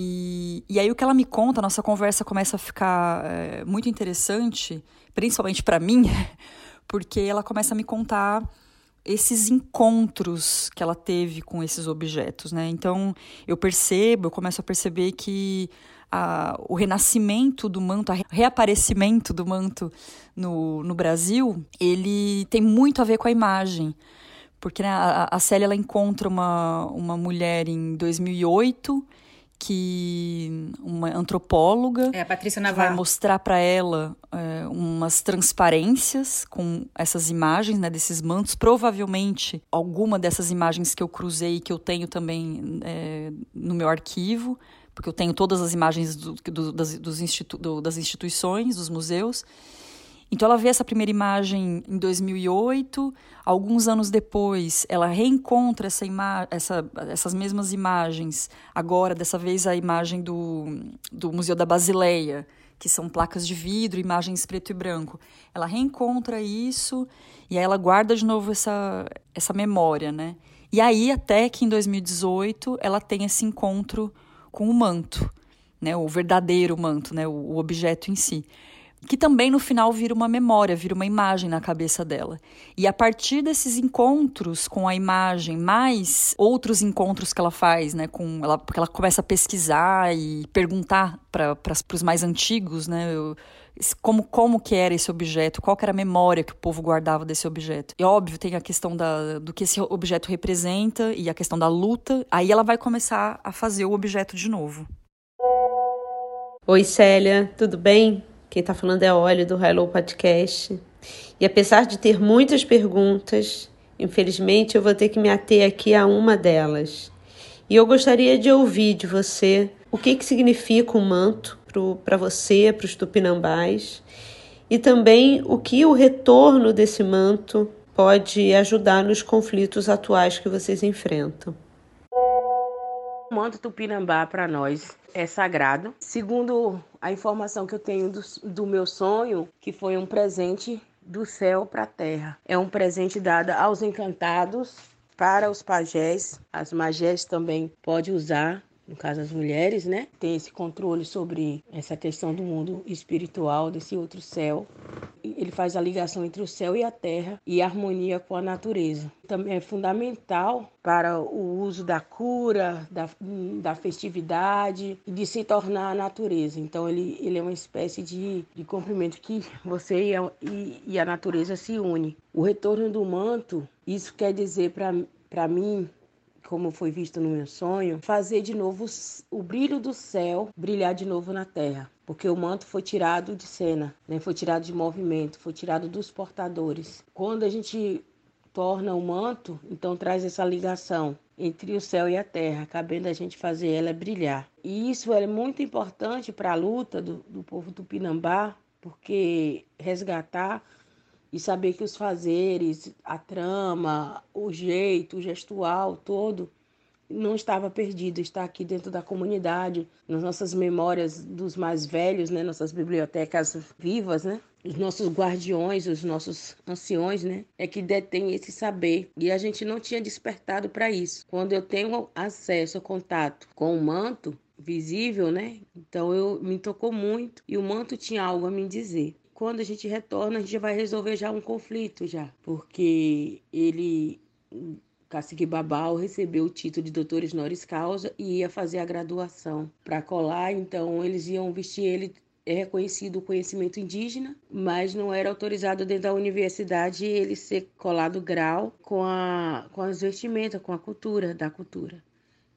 E, e aí o que ela me conta, nossa conversa começa a ficar é, muito interessante, principalmente para mim, porque ela começa a me contar esses encontros que ela teve com esses objetos, né? Então eu percebo, eu começo a perceber que a, o renascimento do manto, o reaparecimento do manto no, no Brasil, ele tem muito a ver com a imagem. Porque né, a, a Célia ela encontra uma, uma mulher em 2008 que uma antropóloga é, a Patrícia Navarro. vai mostrar para ela é, umas transparências com essas imagens, né, desses mantos. Provavelmente alguma dessas imagens que eu cruzei que eu tenho também é, no meu arquivo, porque eu tenho todas as imagens do, do, das, institu do, das instituições, dos museus. Então ela vê essa primeira imagem em 2008, alguns anos depois ela reencontra essa essa, essas mesmas imagens, agora dessa vez a imagem do, do Museu da Basileia, que são placas de vidro, imagens preto e branco. Ela reencontra isso e aí ela guarda de novo essa, essa memória, né? E aí até que em 2018 ela tem esse encontro com o manto, né? O verdadeiro manto, né? o, o objeto em si que também no final vira uma memória, vira uma imagem na cabeça dela. E a partir desses encontros com a imagem, mais outros encontros que ela faz, né, com ela, porque ela começa a pesquisar e perguntar para os mais antigos, né, eu, como, como que era esse objeto, qual era a memória que o povo guardava desse objeto. E óbvio, tem a questão da, do que esse objeto representa e a questão da luta. Aí ela vai começar a fazer o objeto de novo. Oi, Célia, tudo bem? Quem está falando é Olha do Hello Podcast. E apesar de ter muitas perguntas, Infelizmente, eu vou ter que me ater aqui a uma delas. E eu gostaria de ouvir de você o que, que significa um manto para você, para os tupinambás, e também o que o retorno desse manto pode ajudar nos conflitos atuais que vocês enfrentam. O manto tupinambá para nós é sagrado. Segundo a informação que eu tenho do, do meu sonho, que foi um presente do céu para a terra. É um presente dado aos encantados, para os pajés. As magés também pode usar no caso as mulheres, né, tem esse controle sobre essa questão do mundo espiritual, desse outro céu. Ele faz a ligação entre o céu e a terra e a harmonia com a natureza. Também é fundamental para o uso da cura, da, da festividade e de se tornar a natureza. Então ele, ele é uma espécie de, de comprimento que você e a, e, e a natureza se unem. O retorno do manto, isso quer dizer para mim como foi visto no meu sonho, fazer de novo o brilho do céu brilhar de novo na terra. Porque o manto foi tirado de cena, né? foi tirado de movimento, foi tirado dos portadores. Quando a gente torna o manto, então traz essa ligação entre o céu e a terra, cabendo a gente fazer ela brilhar. E isso é muito importante para a luta do, do povo do Pinambá, porque resgatar e saber que os fazeres, a trama, o jeito, o gestual todo não estava perdido, está aqui dentro da comunidade, nas nossas memórias dos mais velhos, né, nossas bibliotecas vivas, né? Os nossos guardiões, os nossos anciões, né, é que detém esse saber. E a gente não tinha despertado para isso. Quando eu tenho acesso, contato com o manto visível, né? Então eu me tocou muito e o manto tinha algo a me dizer quando a gente retorna, a gente vai resolver já um conflito já, porque ele Cacique Babal recebeu o título de doutor honoris causa e ia fazer a graduação para colar, então eles iam vestir ele é reconhecido o conhecimento indígena, mas não era autorizado dentro da universidade ele ser colado grau com, a, com as vestimentas, com a cultura, da cultura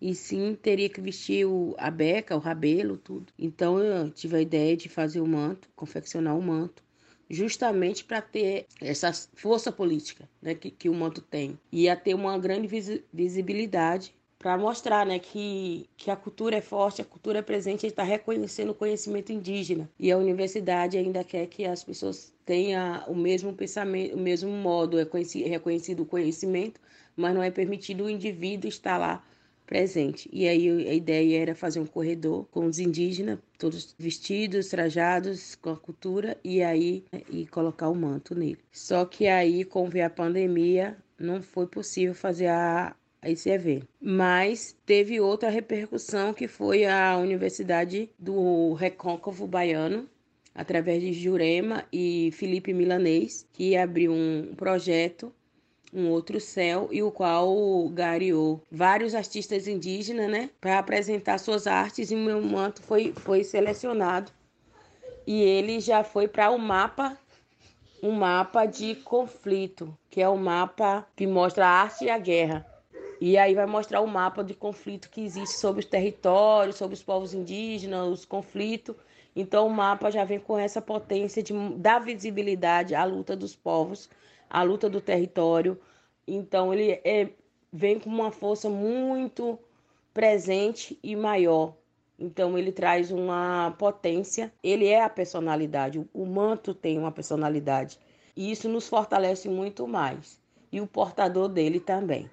e sim teria que vestir o, a beca, o rabelo, tudo. Então eu tive a ideia de fazer o manto, confeccionar o manto, justamente para ter essa força política né, que, que o manto tem. E ia ter uma grande visibilidade para mostrar né, que, que a cultura é forte, a cultura é presente, está reconhecendo o conhecimento indígena. E a universidade ainda quer que as pessoas tenham o mesmo pensamento, o mesmo modo, é reconhecido o conhecimento, mas não é permitido o indivíduo estar lá presente. E aí a ideia era fazer um corredor com os indígenas, todos vestidos, trajados com a cultura, e aí né, e colocar o manto nele. Só que aí, com a pandemia, não foi possível fazer a, esse evento. Mas teve outra repercussão que foi a Universidade do Recôncavo Baiano, através de Jurema e Felipe Milanês, que abriu um projeto um outro céu e o qual gariou vários artistas indígenas, né, para apresentar suas artes e meu manto foi foi selecionado e ele já foi para o um mapa um mapa de conflito, que é o um mapa que mostra a arte e a guerra. E aí vai mostrar o mapa de conflito que existe sobre os territórios, sobre os povos indígenas, os conflitos. Então o mapa já vem com essa potência de dar visibilidade à luta dos povos a luta do território. Então ele é, vem com uma força muito presente e maior. Então ele traz uma potência, ele é a personalidade, o manto tem uma personalidade. E isso nos fortalece muito mais. E o portador dele também.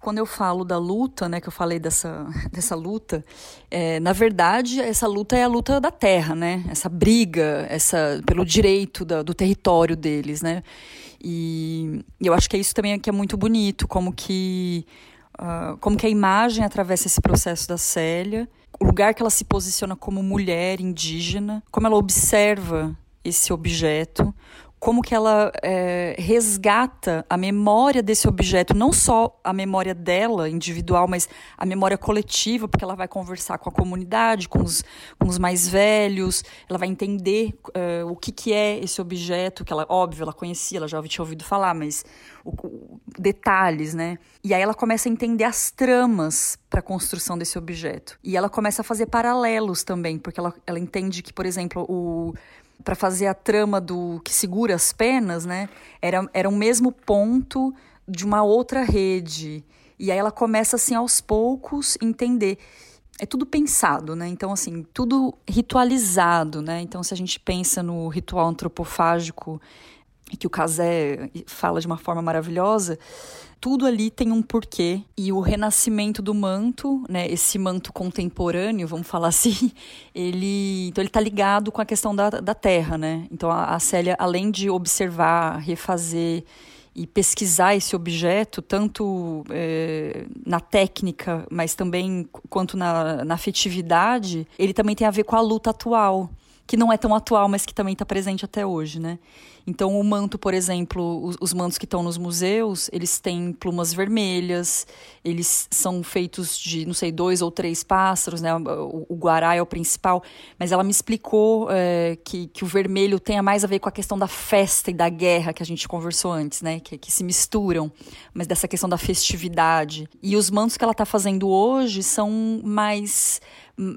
Quando eu falo da luta, né, que eu falei dessa, dessa luta, é, na verdade, essa luta é a luta da terra, né? Essa briga, essa pelo direito da, do território deles, né? E, eu acho que é isso também que é muito bonito, como que, uh, como que a imagem atravessa esse processo da Célia, o lugar que ela se posiciona como mulher indígena, como ela observa esse objeto, como que ela é, resgata a memória desse objeto, não só a memória dela individual, mas a memória coletiva, porque ela vai conversar com a comunidade, com os, com os mais velhos, ela vai entender uh, o que, que é esse objeto, que ela, óbvio, ela conhecia, ela já tinha ouvido falar, mas o, o, detalhes, né? E aí ela começa a entender as tramas para a construção desse objeto. E ela começa a fazer paralelos também, porque ela, ela entende que, por exemplo, o para fazer a trama do que segura as penas, né? Era, era o mesmo ponto de uma outra rede. E aí ela começa assim aos poucos entender. É tudo pensado, né? Então assim, tudo ritualizado, né? Então se a gente pensa no ritual antropofágico que o Casé fala de uma forma maravilhosa, tudo ali tem um porquê. E o renascimento do manto, né, esse manto contemporâneo, vamos falar assim, ele, então ele tá ligado com a questão da, da terra, né? Então a, a Célia, além de observar, refazer e pesquisar esse objeto, tanto é, na técnica, mas também quanto na, na afetividade, ele também tem a ver com a luta atual, que não é tão atual, mas que também está presente até hoje, né? Então, o manto, por exemplo, os, os mantos que estão nos museus, eles têm plumas vermelhas, eles são feitos de, não sei, dois ou três pássaros, né? O, o guará é o principal, mas ela me explicou é, que, que o vermelho tem mais a ver com a questão da festa e da guerra que a gente conversou antes, né? Que, que se misturam, mas dessa questão da festividade. E os mantos que ela está fazendo hoje são mais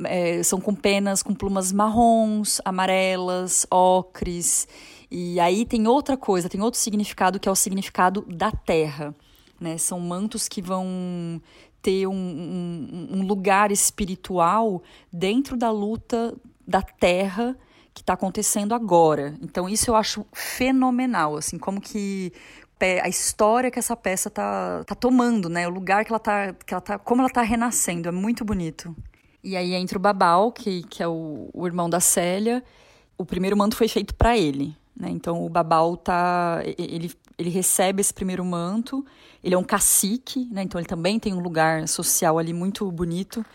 é, são com penas com plumas marrons, amarelas, ocres. E aí tem outra coisa, tem outro significado que é o significado da terra. Né? São mantos que vão ter um, um, um lugar espiritual dentro da luta da terra que está acontecendo agora. Então isso eu acho fenomenal, assim, como que a história que essa peça tá, tá tomando, né? O lugar que ela tá, que ela tá, como ela tá renascendo, é muito bonito. E aí entra o Babal, que, que é o, o irmão da Célia. O primeiro manto foi feito para ele, né? Então o Babal tá, ele, ele recebe esse primeiro manto, ele é um cacique, né? então ele também tem um lugar social ali muito bonito.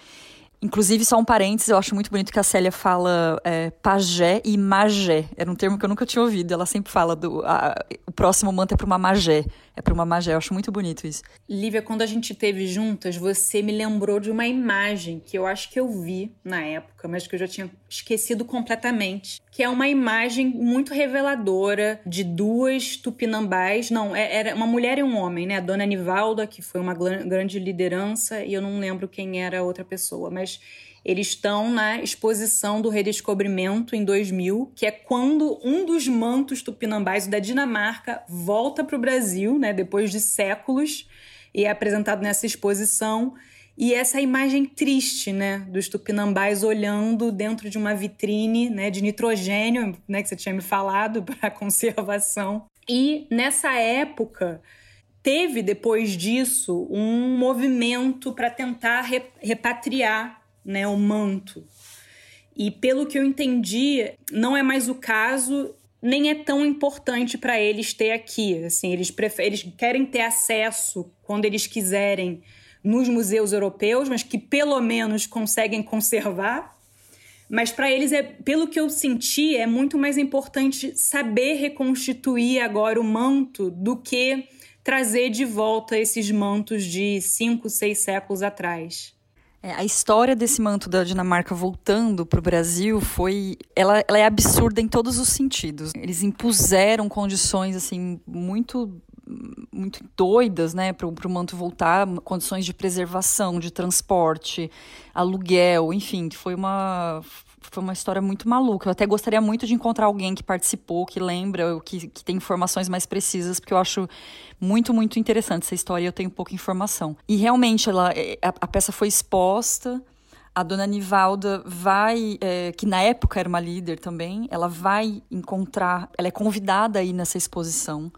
Inclusive, só um parênteses, eu acho muito bonito que a Célia fala é, pajé e magé. Era um termo que eu nunca tinha ouvido. Ela sempre fala do. A, o próximo manto é para uma magé. É para uma magé. Eu acho muito bonito isso. Lívia, quando a gente teve juntas, você me lembrou de uma imagem que eu acho que eu vi na época, mas que eu já tinha esquecido completamente. Que é uma imagem muito reveladora de duas tupinambás. Não, é, era uma mulher e um homem, né? A dona Nivalda, que foi uma grande liderança, e eu não lembro quem era a outra pessoa, mas eles estão na exposição do redescobrimento em 2000, que é quando um dos mantos tupinambás da Dinamarca volta para o Brasil, né, depois de séculos, e é apresentado nessa exposição. E essa imagem triste, né, dos tupinambás olhando dentro de uma vitrine, né, de nitrogênio, né, que você tinha me falado para conservação. E nessa época teve depois disso um movimento para tentar repatriar né, o manto. E pelo que eu entendi, não é mais o caso, nem é tão importante para eles ter aqui. Assim, eles, eles querem ter acesso quando eles quiserem nos museus europeus, mas que pelo menos conseguem conservar. Mas para eles, é, pelo que eu senti, é muito mais importante saber reconstituir agora o manto do que trazer de volta esses mantos de cinco, seis séculos atrás. É, a história desse manto da Dinamarca voltando para o Brasil foi, ela, ela é absurda em todos os sentidos. Eles impuseram condições assim muito muito doidas, né, para o manto voltar, condições de preservação, de transporte, aluguel, enfim, foi uma foi uma história muito maluca. Eu até gostaria muito de encontrar alguém que participou, que lembra, que, que tem informações mais precisas, porque eu acho muito, muito interessante essa história e eu tenho pouca informação. E realmente, ela, é, a, a peça foi exposta. A dona Nivalda vai, é, que na época era uma líder também, ela vai encontrar, ela é convidada aí nessa exposição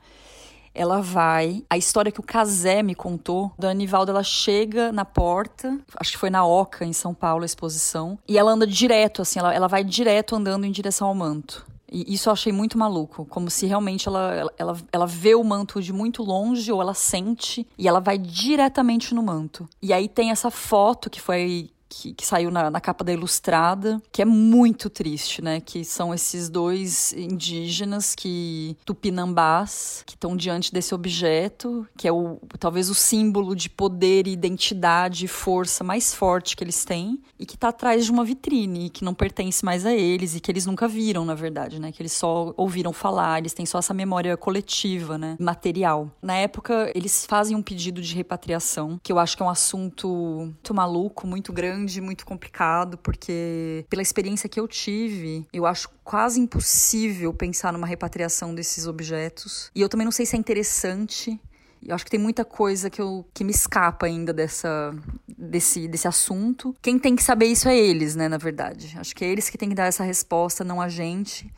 ela vai. A história que o Casé me contou, da Anivalda, ela chega na porta, acho que foi na Oca, em São Paulo, a exposição, e ela anda direto, assim, ela, ela vai direto andando em direção ao manto. E isso eu achei muito maluco, como se realmente ela, ela, ela, ela vê o manto de muito longe, ou ela sente, e ela vai diretamente no manto. E aí tem essa foto que foi que, que saiu na, na, capa da Ilustrada, que é muito triste, né? Que são esses dois indígenas que tupinambás que estão diante desse objeto, que é o talvez o símbolo de poder, identidade e força mais forte que eles têm e que está atrás de uma vitrine, que não pertence mais a eles e que eles nunca viram, na verdade, né? Que eles só ouviram falar, eles têm só essa memória coletiva, né? Material. Na época, eles fazem um pedido de repatriação, que eu acho que é um assunto muito maluco, muito grande grande, muito complicado, porque pela experiência que eu tive, eu acho quase impossível pensar numa repatriação desses objetos. E eu também não sei se é interessante eu acho que tem muita coisa que, eu, que me escapa ainda dessa, desse, desse assunto. Quem tem que saber isso é eles, né, na verdade. Acho que é eles que têm que dar essa resposta, não a gente.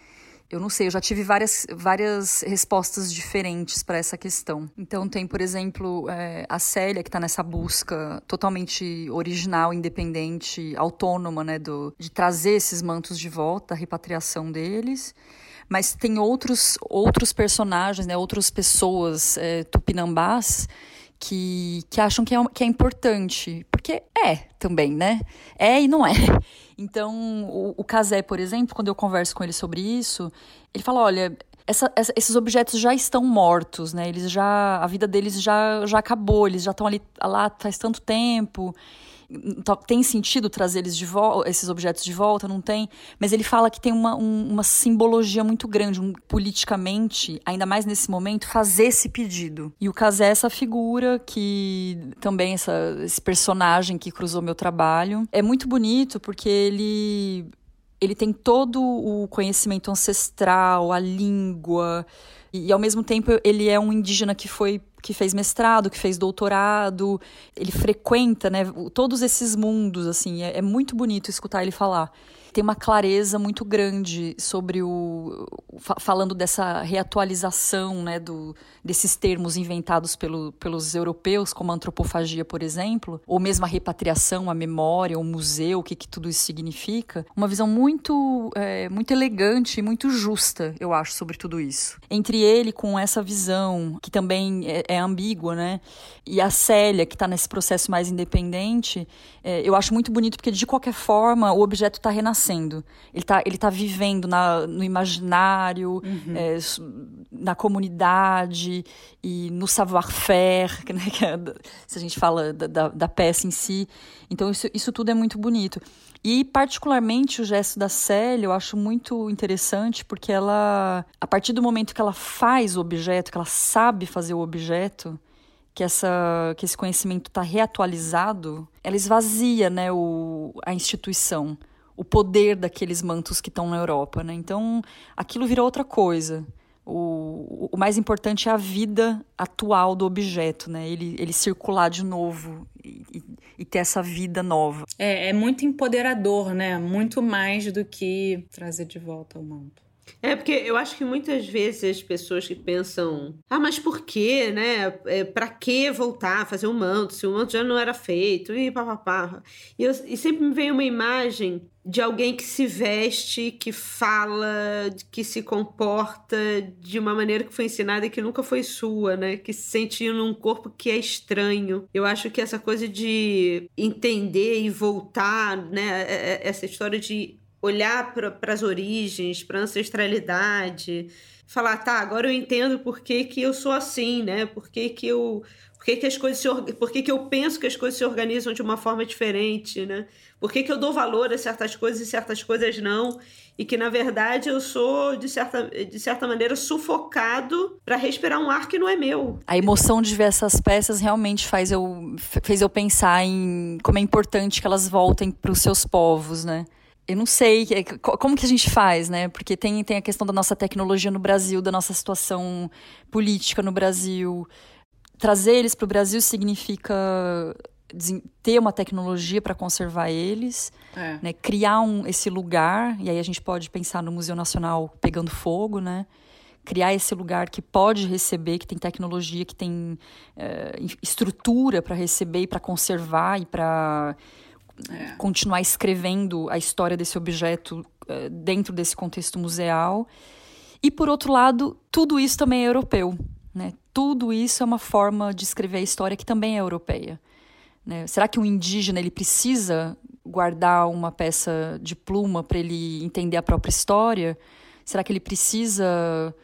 Eu não sei, eu já tive várias, várias respostas diferentes para essa questão. Então, tem, por exemplo, é, a Célia, que está nessa busca totalmente original, independente, autônoma, né, do, de trazer esses mantos de volta, a repatriação deles mas tem outros, outros personagens, né, outras pessoas é, tupinambás que, que acham que é, que é importante. Porque é também, né? É e não é. Então, o, Casé, por exemplo, quando eu converso com ele sobre isso, ele fala: olha. Essa, essa, esses objetos já estão mortos, né? Eles já, a vida deles já, já acabou, eles já estão ali lá faz tanto tempo tem sentido trazer eles de volta, esses objetos de volta, não tem. Mas ele fala que tem uma, um, uma simbologia muito grande, um, politicamente, ainda mais nesse momento, fazer esse pedido. E o Casé é essa figura que também essa, esse personagem que cruzou meu trabalho. É muito bonito porque ele ele tem todo o conhecimento ancestral, a língua, e, e ao mesmo tempo ele é um indígena que foi que fez mestrado, que fez doutorado, ele frequenta, né, todos esses mundos, assim, é, é muito bonito escutar ele falar tem uma clareza muito grande sobre o. falando dessa reatualização né, do, desses termos inventados pelo, pelos europeus, como a antropofagia, por exemplo, ou mesmo a repatriação, a memória, o museu, o que, que tudo isso significa. Uma visão muito, é, muito elegante e muito justa, eu acho, sobre tudo isso. Entre ele com essa visão, que também é, é ambígua, né? E a Célia, que está nesse processo mais independente, é, eu acho muito bonito, porque de qualquer forma o objeto está renascendo nascendo. Ele está ele tá vivendo na, no imaginário, uhum. é, na comunidade e no savoir-faire, né, é, se a gente fala da, da, da, peça em si. Então, isso, isso tudo é muito bonito. E, particularmente, o gesto da Célia eu acho muito interessante, porque ela, a partir do momento que ela faz o objeto, que ela sabe fazer o objeto, que, essa, que esse conhecimento está reatualizado, ela esvazia né, o, a instituição o poder daqueles mantos que estão na Europa, né? Então, aquilo virou outra coisa. O, o mais importante é a vida atual do objeto, né? Ele, ele circular de novo e, e ter essa vida nova. É, é muito empoderador, né? Muito mais do que trazer de volta o manto. É, porque eu acho que muitas vezes as pessoas que pensam, ah, mas por quê, né? É, pra que voltar a fazer um manto, se o manto já não era feito, e papapá. E, eu, e sempre me vem uma imagem de alguém que se veste, que fala, que se comporta de uma maneira que foi ensinada e que nunca foi sua, né? Que se sente num corpo que é estranho. Eu acho que essa coisa de entender e voltar, né? É, é, essa história de olhar para as origens, para a ancestralidade, falar, tá, agora eu entendo por que, que eu sou assim, né? Por que, que eu. Por que, que as coisas se, por que, que eu penso que as coisas se organizam de uma forma diferente, né? Por que, que eu dou valor a certas coisas e certas coisas não? E que, na verdade, eu sou, de certa, de certa maneira, sufocado para respirar um ar que não é meu. A emoção de ver essas peças realmente faz eu, fez eu pensar em como é importante que elas voltem para os seus povos, né? eu não sei é, como que a gente faz, né? Porque tem, tem a questão da nossa tecnologia no Brasil, da nossa situação política no Brasil. Trazer eles para o Brasil significa ter uma tecnologia para conservar eles, é. né? criar um, esse lugar, e aí a gente pode pensar no Museu Nacional pegando fogo, né? criar esse lugar que pode receber, que tem tecnologia, que tem é, estrutura para receber e para conservar e para é. continuar escrevendo a história desse objeto é, dentro desse contexto museal. E, por outro lado, tudo isso também é europeu. Tudo isso é uma forma de escrever a história que também é europeia. Né? Será que um indígena ele precisa guardar uma peça de pluma para ele entender a própria história? Será que ele precisa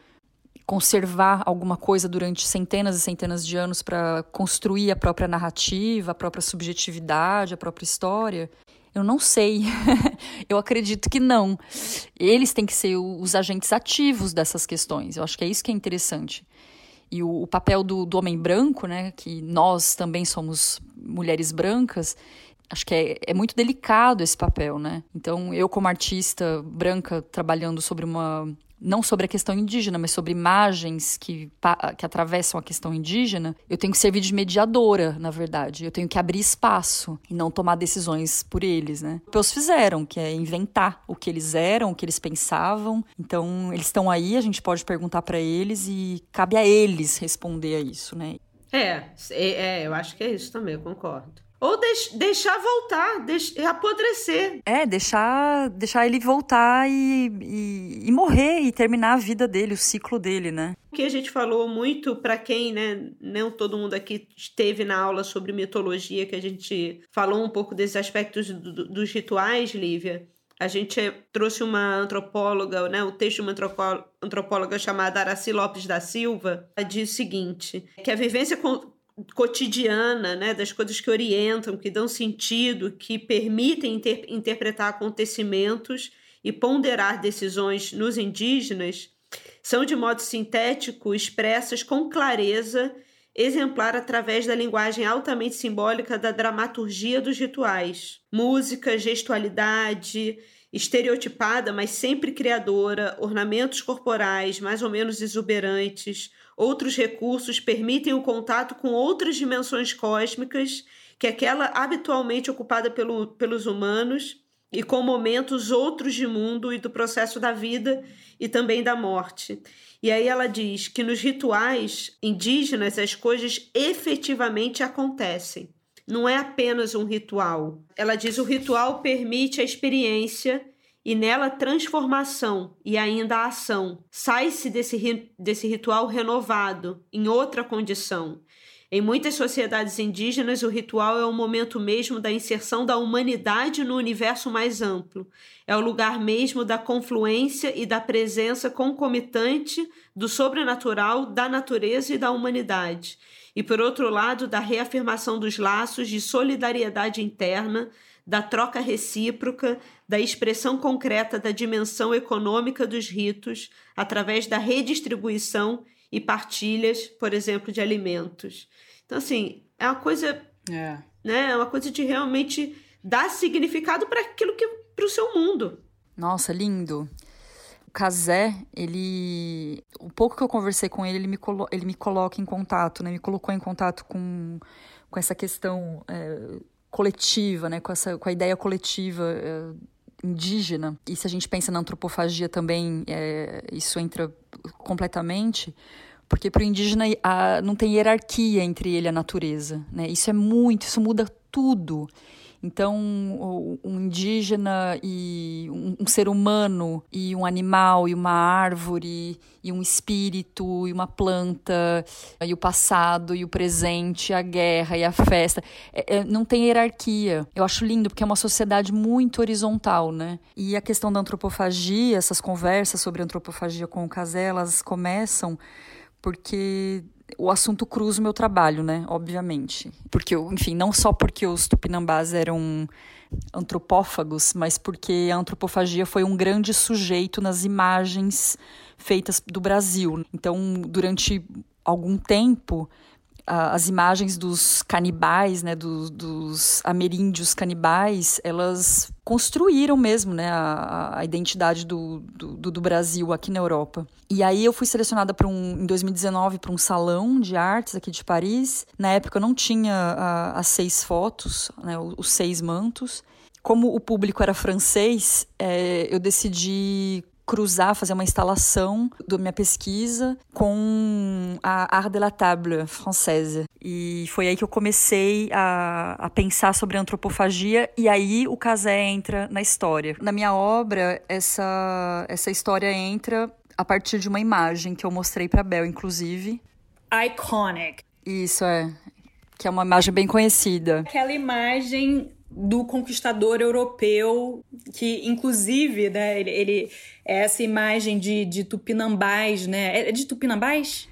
conservar alguma coisa durante centenas e centenas de anos para construir a própria narrativa, a própria subjetividade, a própria história? Eu não sei. eu acredito que não. Eles têm que ser os agentes ativos dessas questões. Eu acho que é isso que é interessante. E o, o papel do, do homem branco, né, que nós também somos mulheres brancas, Acho que é, é muito delicado esse papel, né? Então, eu, como artista branca, trabalhando sobre uma não sobre a questão indígena, mas sobre imagens que, que atravessam a questão indígena, eu tenho que servir de mediadora, na verdade. Eu tenho que abrir espaço e não tomar decisões por eles, né? O que eles fizeram, que é inventar o que eles eram, o que eles pensavam. Então, eles estão aí, a gente pode perguntar para eles e cabe a eles responder a isso, né? É, é, é, eu acho que é isso também, eu concordo. Ou deix, deixar voltar, deix, apodrecer. É, deixar, deixar ele voltar e, e, e, morrer e terminar a vida dele, o ciclo dele, né? O que a gente falou muito para quem, né, não todo mundo aqui esteve na aula sobre mitologia, que a gente falou um pouco desses aspectos do, dos rituais, Lívia. A gente trouxe uma antropóloga, né, o texto de uma antropóloga chamada Araci Lopes da Silva, diz o seguinte, que a vivência cotidiana, né, das coisas que orientam, que dão sentido, que permitem inter interpretar acontecimentos e ponderar decisões nos indígenas, são de modo sintético expressas com clareza, exemplar através da linguagem altamente simbólica da dramaturgia dos rituais. Música, gestualidade, estereotipada, mas sempre criadora, ornamentos corporais mais ou menos exuberantes, Outros recursos permitem o contato com outras dimensões cósmicas que aquela habitualmente ocupada pelo, pelos humanos e com momentos outros de mundo e do processo da vida e também da morte. E aí ela diz que nos rituais indígenas as coisas efetivamente acontecem. Não é apenas um ritual. Ela diz o ritual permite a experiência e nela transformação e ainda a ação. Sai-se desse, desse ritual renovado, em outra condição. Em muitas sociedades indígenas, o ritual é o momento mesmo da inserção da humanidade no universo mais amplo. É o lugar mesmo da confluência e da presença concomitante do sobrenatural, da natureza e da humanidade. E, por outro lado, da reafirmação dos laços de solidariedade interna, da troca recíproca, da expressão concreta da dimensão econômica dos ritos através da redistribuição e partilhas, por exemplo, de alimentos. Então, assim, é uma coisa, é, né, é uma coisa de realmente dar significado para aquilo que para o seu mundo. Nossa, lindo. Kazé, ele. O pouco que eu conversei com ele, ele me, colo... ele me coloca em contato, né? Me colocou em contato com, com essa questão é, coletiva, né, com, essa, com a ideia coletiva é, indígena. E se a gente pensa na antropofagia também, é, isso entra completamente, porque para o indígena a, não tem hierarquia entre ele e a natureza. Né? Isso é muito, isso muda tudo. Então, um indígena e um, ser humano e um animal e uma árvore e um espírito e uma planta e o passado e o presente, a guerra e a festa, é, é, não tem hierarquia. Eu acho lindo porque é uma sociedade muito horizontal, né? E a questão da antropofagia, essas conversas sobre antropofagia com o Casé, elas começam porque o assunto cruza o meu trabalho, né? Obviamente. Porque, enfim, não só porque os tupinambás eram antropófagos, mas porque a antropofagia foi um grande sujeito nas imagens feitas do Brasil. Então, durante algum tempo, as imagens dos canibais, né, do, dos ameríndios canibais, elas construíram mesmo né, a, a identidade do, do, do, Brasil aqui na Europa. E aí eu fui selecionada para um, em 2019 para um salão de artes aqui de Paris. Na época eu não tinha as seis fotos, né, os, os seis mantos. Como o público era francês, é, eu decidi cruzar, fazer uma instalação da minha pesquisa com a Art de la Table française. E foi aí que eu comecei a, a pensar sobre antropofagia e aí o Casé entra na história. Na minha obra, essa, essa história entra a partir de uma imagem que eu mostrei para Bel, inclusive. Iconic. Isso é, que é uma imagem bem conhecida. Aquela imagem do conquistador europeu, que inclusive, né, ele, ele é essa imagem de, de tupinambás, né? É, é de tupinambás?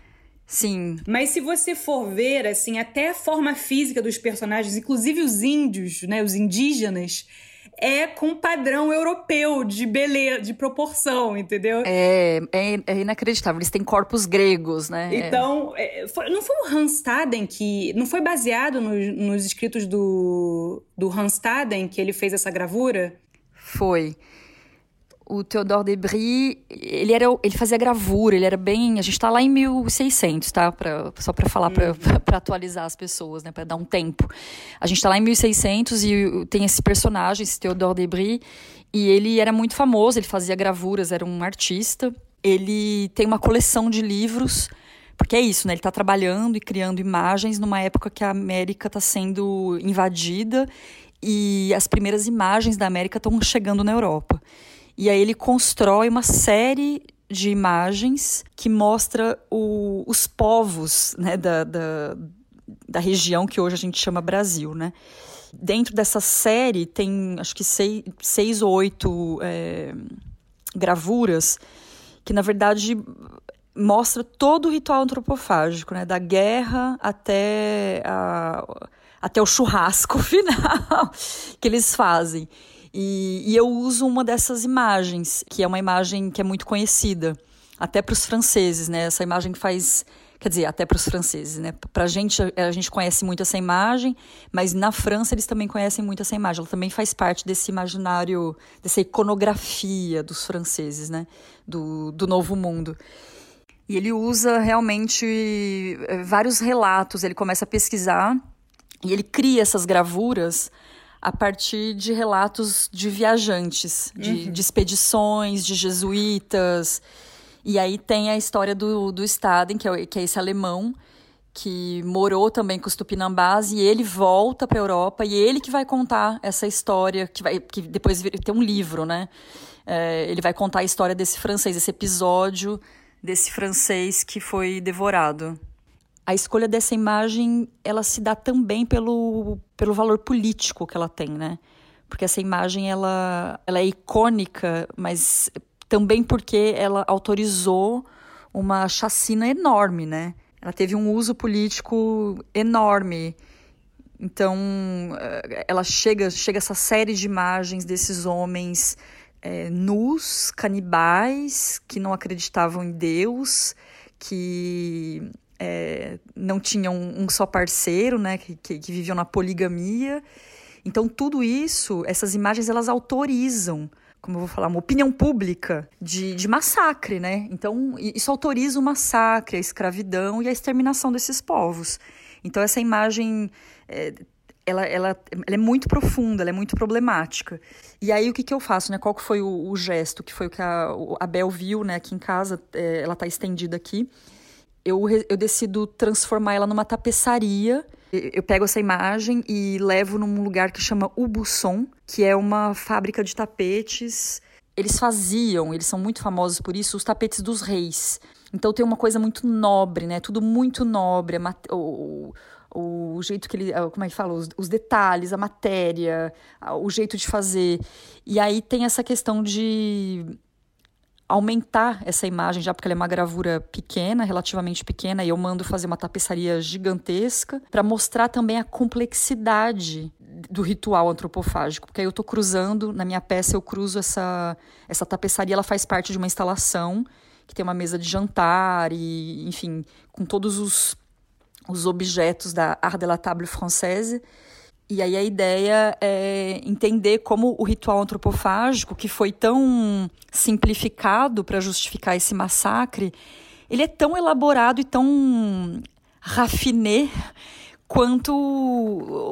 Sim. Mas se você for ver, assim, até a forma física dos personagens, inclusive os índios, né, os indígenas, é com padrão europeu de beleza, de proporção, entendeu? É, é, é inacreditável. Eles têm corpos gregos, né? Então, é. não foi o Hans Staden que. Não foi baseado no, nos escritos do, do Hans Staden que ele fez essa gravura? Foi o Theodore Debris, ele era ele fazia gravura, ele era bem, a gente está lá em 1600, tá? Pra, só para falar hum. para atualizar as pessoas, né, para dar um tempo. A gente está lá em 1600 e tem esse personagem, esse Theodore Debris, e ele era muito famoso, ele fazia gravuras, era um artista. Ele tem uma coleção de livros, porque é isso, né? Ele está trabalhando e criando imagens numa época que a América está sendo invadida e as primeiras imagens da América estão chegando na Europa. E aí ele constrói uma série de imagens que mostra o, os povos né, da, da, da, região que hoje a gente chama Brasil, né? Dentro dessa série tem, acho que seis, seis ou oito é, gravuras que, na verdade, mostra todo o ritual antropofágico, né? Da guerra até, a, até o churrasco final que eles fazem. E, e eu uso uma dessas imagens, que é uma imagem que é muito conhecida, até para os franceses, né? Essa imagem que faz quer dizer, até para os franceses, né? Para a gente, a gente conhece muito essa imagem, mas na França eles também conhecem muito essa imagem. Ela também faz parte desse imaginário, dessa iconografia dos franceses, né? Do, do Novo Mundo. E ele usa realmente eh, vários relatos. Ele começa a pesquisar e ele cria essas gravuras a partir de relatos de viajantes, de, uhum. de expedições, de jesuítas. E aí tem a história do, do Staden, que é, que é esse alemão, que morou também com os tupinambás e ele volta para a Europa e ele que vai contar essa história que vai que depois tem um livro, né? É, ele vai contar a história desse francês, esse episódio desse francês que foi devorado a escolha dessa imagem ela se dá também pelo, pelo valor político que ela tem, né? Porque essa imagem ela, ela é icônica, mas também porque ela autorizou uma chacina enorme, né? Ela teve um uso político enorme. Então, eh, ela chega, chega essa série de imagens desses homens é, nus, canibais, que não acreditavam em Deus, que é, não tinham um só parceiro, né, que, que, que, viviam na poligamia. Então, tudo isso, essas imagens, elas autorizam, como eu vou falar, uma opinião pública de, de massacre, né? Então, isso autoriza o massacre, a escravidão e a exterminação desses povos. Então, essa imagem. É, ela, ela, ela, é muito profunda, ela é muito problemática. E aí, o que, que eu faço, né? Qual que foi o, o gesto? Que foi o que a, a Bel viu, né? Aqui em casa, é, ela está estendida aqui eu, eu decido transformar ela numa tapeçaria. Eu pego essa imagem e levo num lugar que chama Ubusson, que é uma fábrica de tapetes. Eles faziam, eles são muito famosos por isso, os tapetes dos reis. Então tem uma coisa muito nobre, né? Tudo muito nobre. O, o, jeito que ele. Como é que fala? Os detalhes, a matéria, o jeito de fazer. E aí tem essa questão de aumentar essa imagem, já porque ela é uma gravura pequena, relativamente pequena, e eu mando fazer uma tapeçaria gigantesca para mostrar também a complexidade do ritual antropofágico, porque aí eu estou cruzando, na minha peça eu cruzo essa, essa tapeçaria, ela faz parte de uma instalação que tem uma mesa de jantar e, enfim, com todos os, os objetos da Art de la Table Française, e aí a ideia é entender como o ritual antropofágico, que foi tão simplificado para justificar esse massacre, ele é tão elaborado e tão raffiné quanto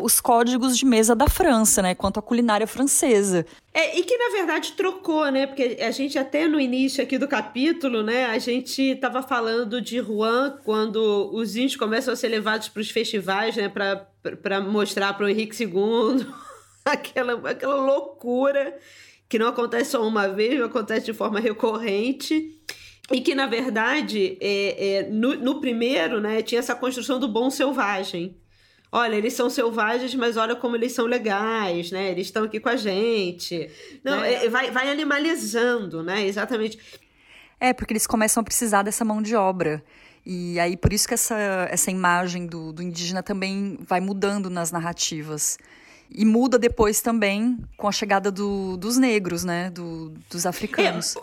os códigos de mesa da França, né? Quanto a culinária francesa. É, e que na verdade trocou, né? Porque a gente até no início aqui do capítulo, né? A gente estava falando de Rouen quando os índios começam a ser levados para os festivais, né? Para mostrar para o Henrique II aquela, aquela loucura que não acontece só uma vez, acontece de forma recorrente. E que, na verdade, é, é, no, no primeiro, né, tinha essa construção do bom selvagem olha, eles são selvagens, mas olha como eles são legais, né? Eles estão aqui com a gente. Não, né? é, vai, vai animalizando, né? Exatamente. É, porque eles começam a precisar dessa mão de obra. E aí, por isso que essa, essa imagem do, do indígena também vai mudando nas narrativas. E muda depois também com a chegada do, dos negros, né? Do, dos africanos.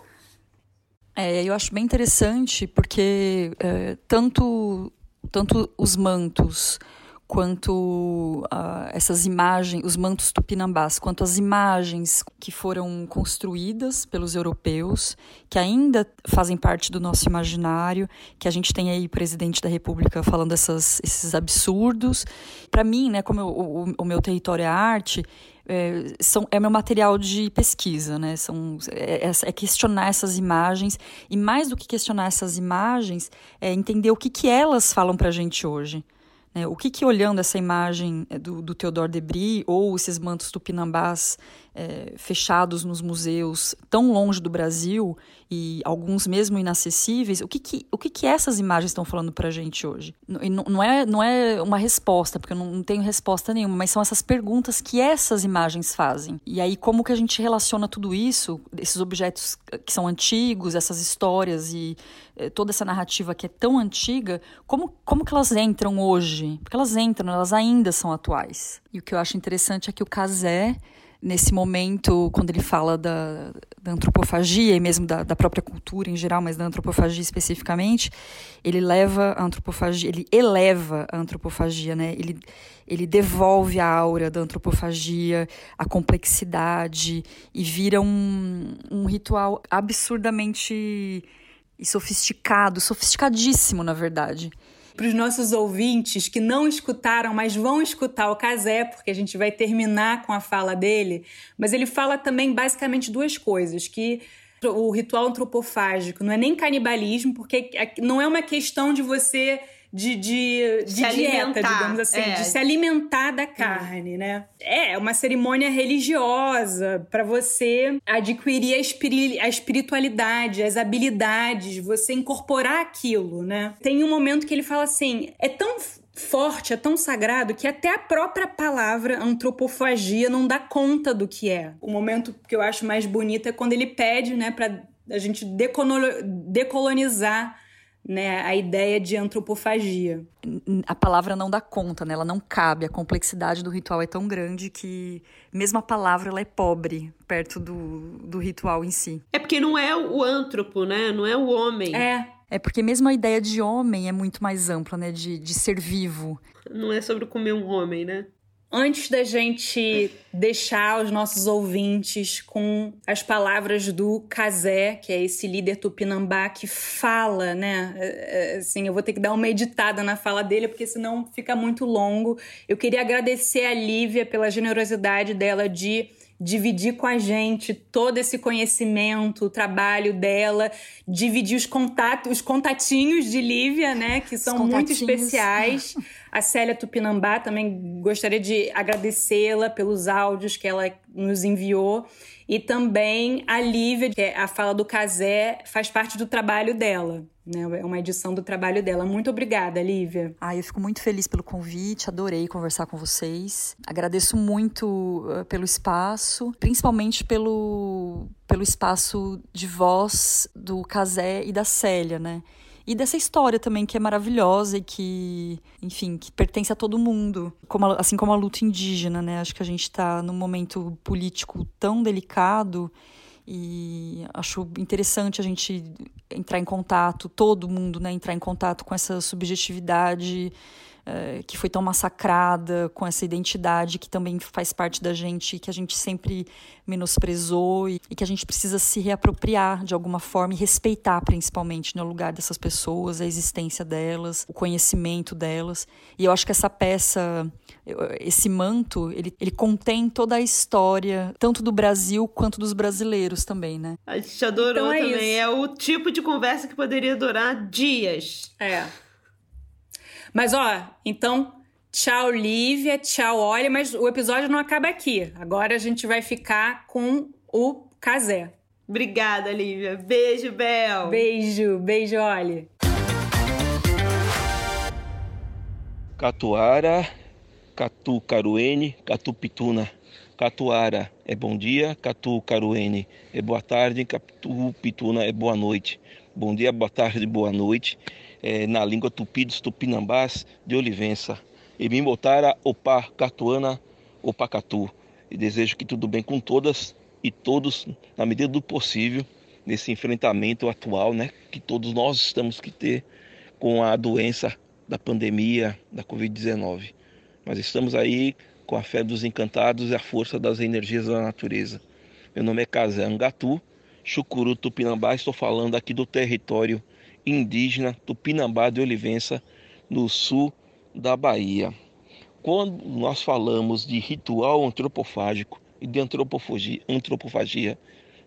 É. eu acho bem interessante porque é, tanto, tanto os mantos quanto uh, essas imagens, os mantos tupinambás, quanto as imagens que foram construídas pelos europeus, que ainda fazem parte do nosso imaginário, que a gente tem aí presidente da República falando essas, esses absurdos. Para mim, né, como eu, o, o meu território é arte, é, são, é meu material de pesquisa, né? São, é, é, é, questionar essas imagens e mais do que questionar essas imagens, é entender o que, que elas falam para a gente hoje. Né? O que, que olhando essa imagem eh, do, do Theodore Debris ou esses mantos tupinambás é, fechados nos museus tão longe do Brasil e alguns mesmo inacessíveis, o que, que, o que, que essas imagens estão falando para a gente hoje? Não, não, é, não é uma resposta, porque eu não, não tenho resposta nenhuma, mas são essas perguntas que essas imagens fazem. E aí, como que a gente relaciona tudo isso, esses objetos que são antigos, essas histórias e eh, toda essa narrativa que é tão antiga, como, como que elas entram hoje? Porque elas entram, elas ainda são atuais. E o que eu acho interessante é que o Casé nesse momento, quando ele fala da, da antropofagia e mesmo da, da, própria cultura em geral, mas da antropofagia especificamente, ele leva a antropofagia, ele eleva a antropofagia, né? Ele, ele devolve a aura da antropofagia, a complexidade e vira um, um ritual absurdamente sofisticado, sofisticadíssimo, na verdade para os nossos ouvintes que não escutaram, mas vão escutar o Casé, porque a gente vai terminar com a fala dele. Mas ele fala também basicamente duas coisas: que o ritual antropofágico não é nem canibalismo, porque não é uma questão de você de, de, de dieta, digamos assim, é. de se alimentar da carne, né? É, é uma cerimônia religiosa para você adquirir a, espiri a espiritualidade, as habilidades, você incorporar aquilo, né? Tem um momento que ele fala assim: é tão forte, é tão sagrado que até a própria palavra antropofagia não dá conta do que é. O momento que eu acho mais bonito é quando ele pede, né, para a gente decolonizar né, a ideia de antropofagia. A palavra não dá conta, né? ela não cabe. A complexidade do ritual é tão grande que, mesmo a palavra, ela é pobre perto do, do ritual em si. É porque não é o antropo, né? Não é o homem. É. É porque mesmo a ideia de homem é muito mais ampla, né? De, de ser vivo. Não é sobre comer um homem, né? Antes da gente deixar os nossos ouvintes com as palavras do Kazé, que é esse líder tupinambá que fala, né? É, é, assim, eu vou ter que dar uma editada na fala dele, porque senão fica muito longo. Eu queria agradecer a Lívia pela generosidade dela de dividir com a gente todo esse conhecimento, o trabalho dela, dividir os contatos, os contatinhos de Lívia, né, que são muito especiais. A Célia Tupinambá também gostaria de agradecê-la pelos áudios que ela nos enviou. E também a Lívia, que é a fala do Casé, faz parte do trabalho dela. Né? É uma edição do trabalho dela. Muito obrigada, Lívia. Ah, eu fico muito feliz pelo convite, adorei conversar com vocês. Agradeço muito uh, pelo espaço, principalmente pelo, pelo espaço de voz do Casé e da Célia, né? E dessa história também que é maravilhosa e que, enfim, que pertence a todo mundo, como a, assim como a luta indígena, né? Acho que a gente está num momento político tão delicado e acho interessante a gente entrar em contato, todo mundo, né, entrar em contato com essa subjetividade eh, que foi tão massacrada, com essa identidade que também faz parte da gente, que a gente sempre menosprezou e, e que a gente precisa se reapropriar de alguma forma e respeitar principalmente no né, lugar dessas pessoas, a existência delas, o conhecimento delas. E eu acho que essa peça, esse manto, ele, ele contém toda a história, tanto do Brasil quanto dos brasileiros também, né? A gente adorou então é também. Isso. É o tipo de conversa que poderia durar dias. É. Mas ó, então, tchau Lívia, tchau Olha, mas o episódio não acaba aqui. Agora a gente vai ficar com o Casé. Obrigada, Lívia. Beijo, Bel. Beijo, beijo, Olha. Catuara, Catu Caruene, Catu Pituna. Catuara é bom dia, Catu Caruene é boa tarde, Catu Pituna é boa noite. Bom dia, boa tarde, boa noite é, na língua tupi dos tupinambás de Olivença. E me botara opa catuana o Pacatu. E desejo que tudo bem com todas e todos, na medida do possível, nesse enfrentamento atual, né, que todos nós estamos que ter com a doença da pandemia da Covid-19. Mas estamos aí com a fé dos encantados e a força das energias da natureza. Meu nome é Casé Angatu, Chucuru Tupinambá, estou falando aqui do território indígena Tupinambá de Olivença, no sul da Bahia. Quando nós falamos de ritual antropofágico e de antropofagia, antropofagia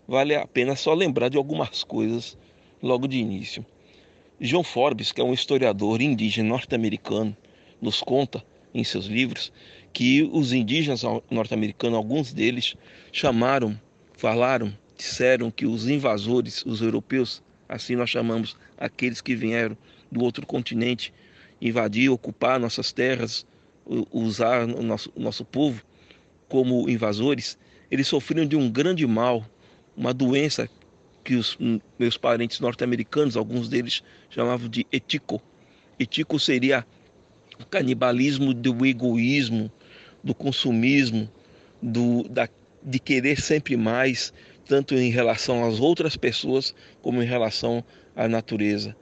vale a pena só lembrar de algumas coisas logo de início. John Forbes, que é um historiador indígena norte-americano, nos conta em seus livros que os indígenas norte-americanos, alguns deles, chamaram, falaram, disseram que os invasores, os europeus, assim nós chamamos aqueles que vieram do outro continente, invadir, ocupar nossas terras, usar o nosso, nosso povo como invasores, eles sofriam de um grande mal, uma doença que os meus parentes norte-americanos, alguns deles chamavam de etico. Etico seria o canibalismo do egoísmo, do consumismo, do, da, de querer sempre mais, tanto em relação às outras pessoas como em relação à natureza.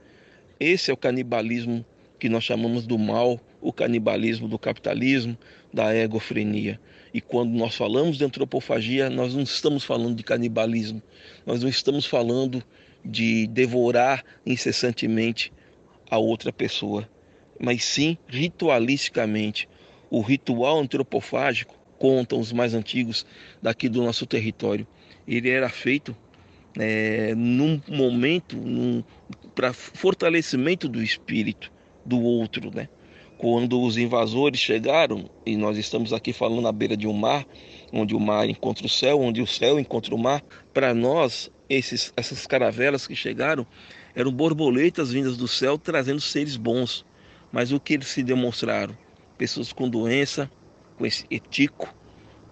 Esse é o canibalismo que nós chamamos do mal, o canibalismo do capitalismo, da egofrenia. E quando nós falamos de antropofagia, nós não estamos falando de canibalismo, nós não estamos falando de devorar incessantemente a outra pessoa, mas sim ritualisticamente. O ritual antropofágico, contam os mais antigos daqui do nosso território, ele era feito é, num momento para fortalecimento do espírito do outro, né? Quando os invasores chegaram, e nós estamos aqui falando na beira de um mar, onde o mar encontra o céu, onde o céu encontra o mar, para nós, esses, essas caravelas que chegaram eram borboletas vindas do céu trazendo seres bons. Mas o que eles se demonstraram? Pessoas com doença, com esse etico,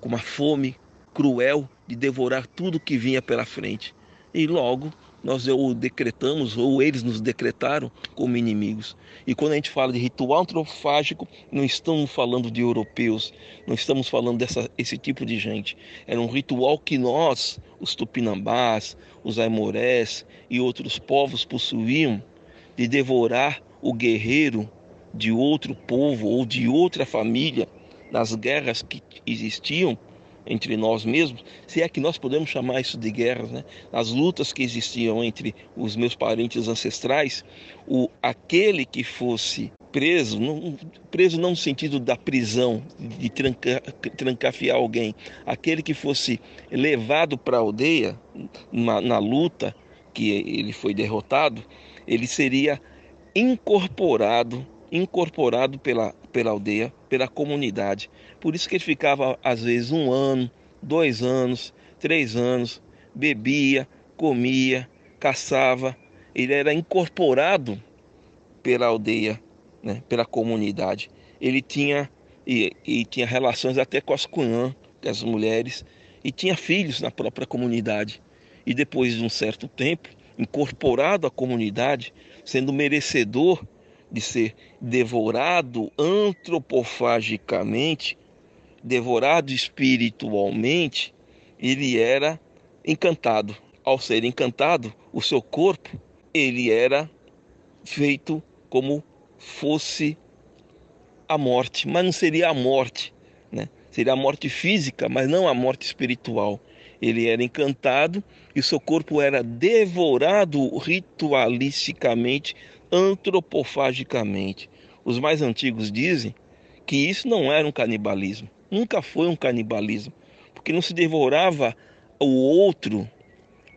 com uma fome cruel de devorar tudo que vinha pela frente. E logo nós o decretamos, ou eles nos decretaram como inimigos. E quando a gente fala de ritual antropofágico, não estamos falando de europeus, não estamos falando dessa esse tipo de gente. Era um ritual que nós, os tupinambás, os aimorés e outros povos possuíam de devorar o guerreiro de outro povo ou de outra família nas guerras que existiam entre nós mesmos, se é que nós podemos chamar isso de guerras, né? As lutas que existiam entre os meus parentes ancestrais, o aquele que fosse preso, não, preso não no sentido da prisão, de tranca, trancafiar alguém, aquele que fosse levado para a aldeia na, na luta que ele foi derrotado, ele seria incorporado, incorporado pela, pela aldeia, pela comunidade. Por isso que ele ficava, às vezes, um ano, dois anos, três anos, bebia, comia, caçava. Ele era incorporado pela aldeia, né, pela comunidade. Ele tinha e, e tinha relações até com as cunhãs, com as mulheres, e tinha filhos na própria comunidade. E depois de um certo tempo, incorporado à comunidade, sendo merecedor de ser devorado antropofagicamente, devorado espiritualmente, ele era encantado. Ao ser encantado, o seu corpo, ele era feito como fosse a morte, mas não seria a morte, né? Seria a morte física, mas não a morte espiritual. Ele era encantado e seu corpo era devorado ritualisticamente, antropofagicamente. Os mais antigos dizem que isso não era um canibalismo, nunca foi um canibalismo, porque não se devorava o outro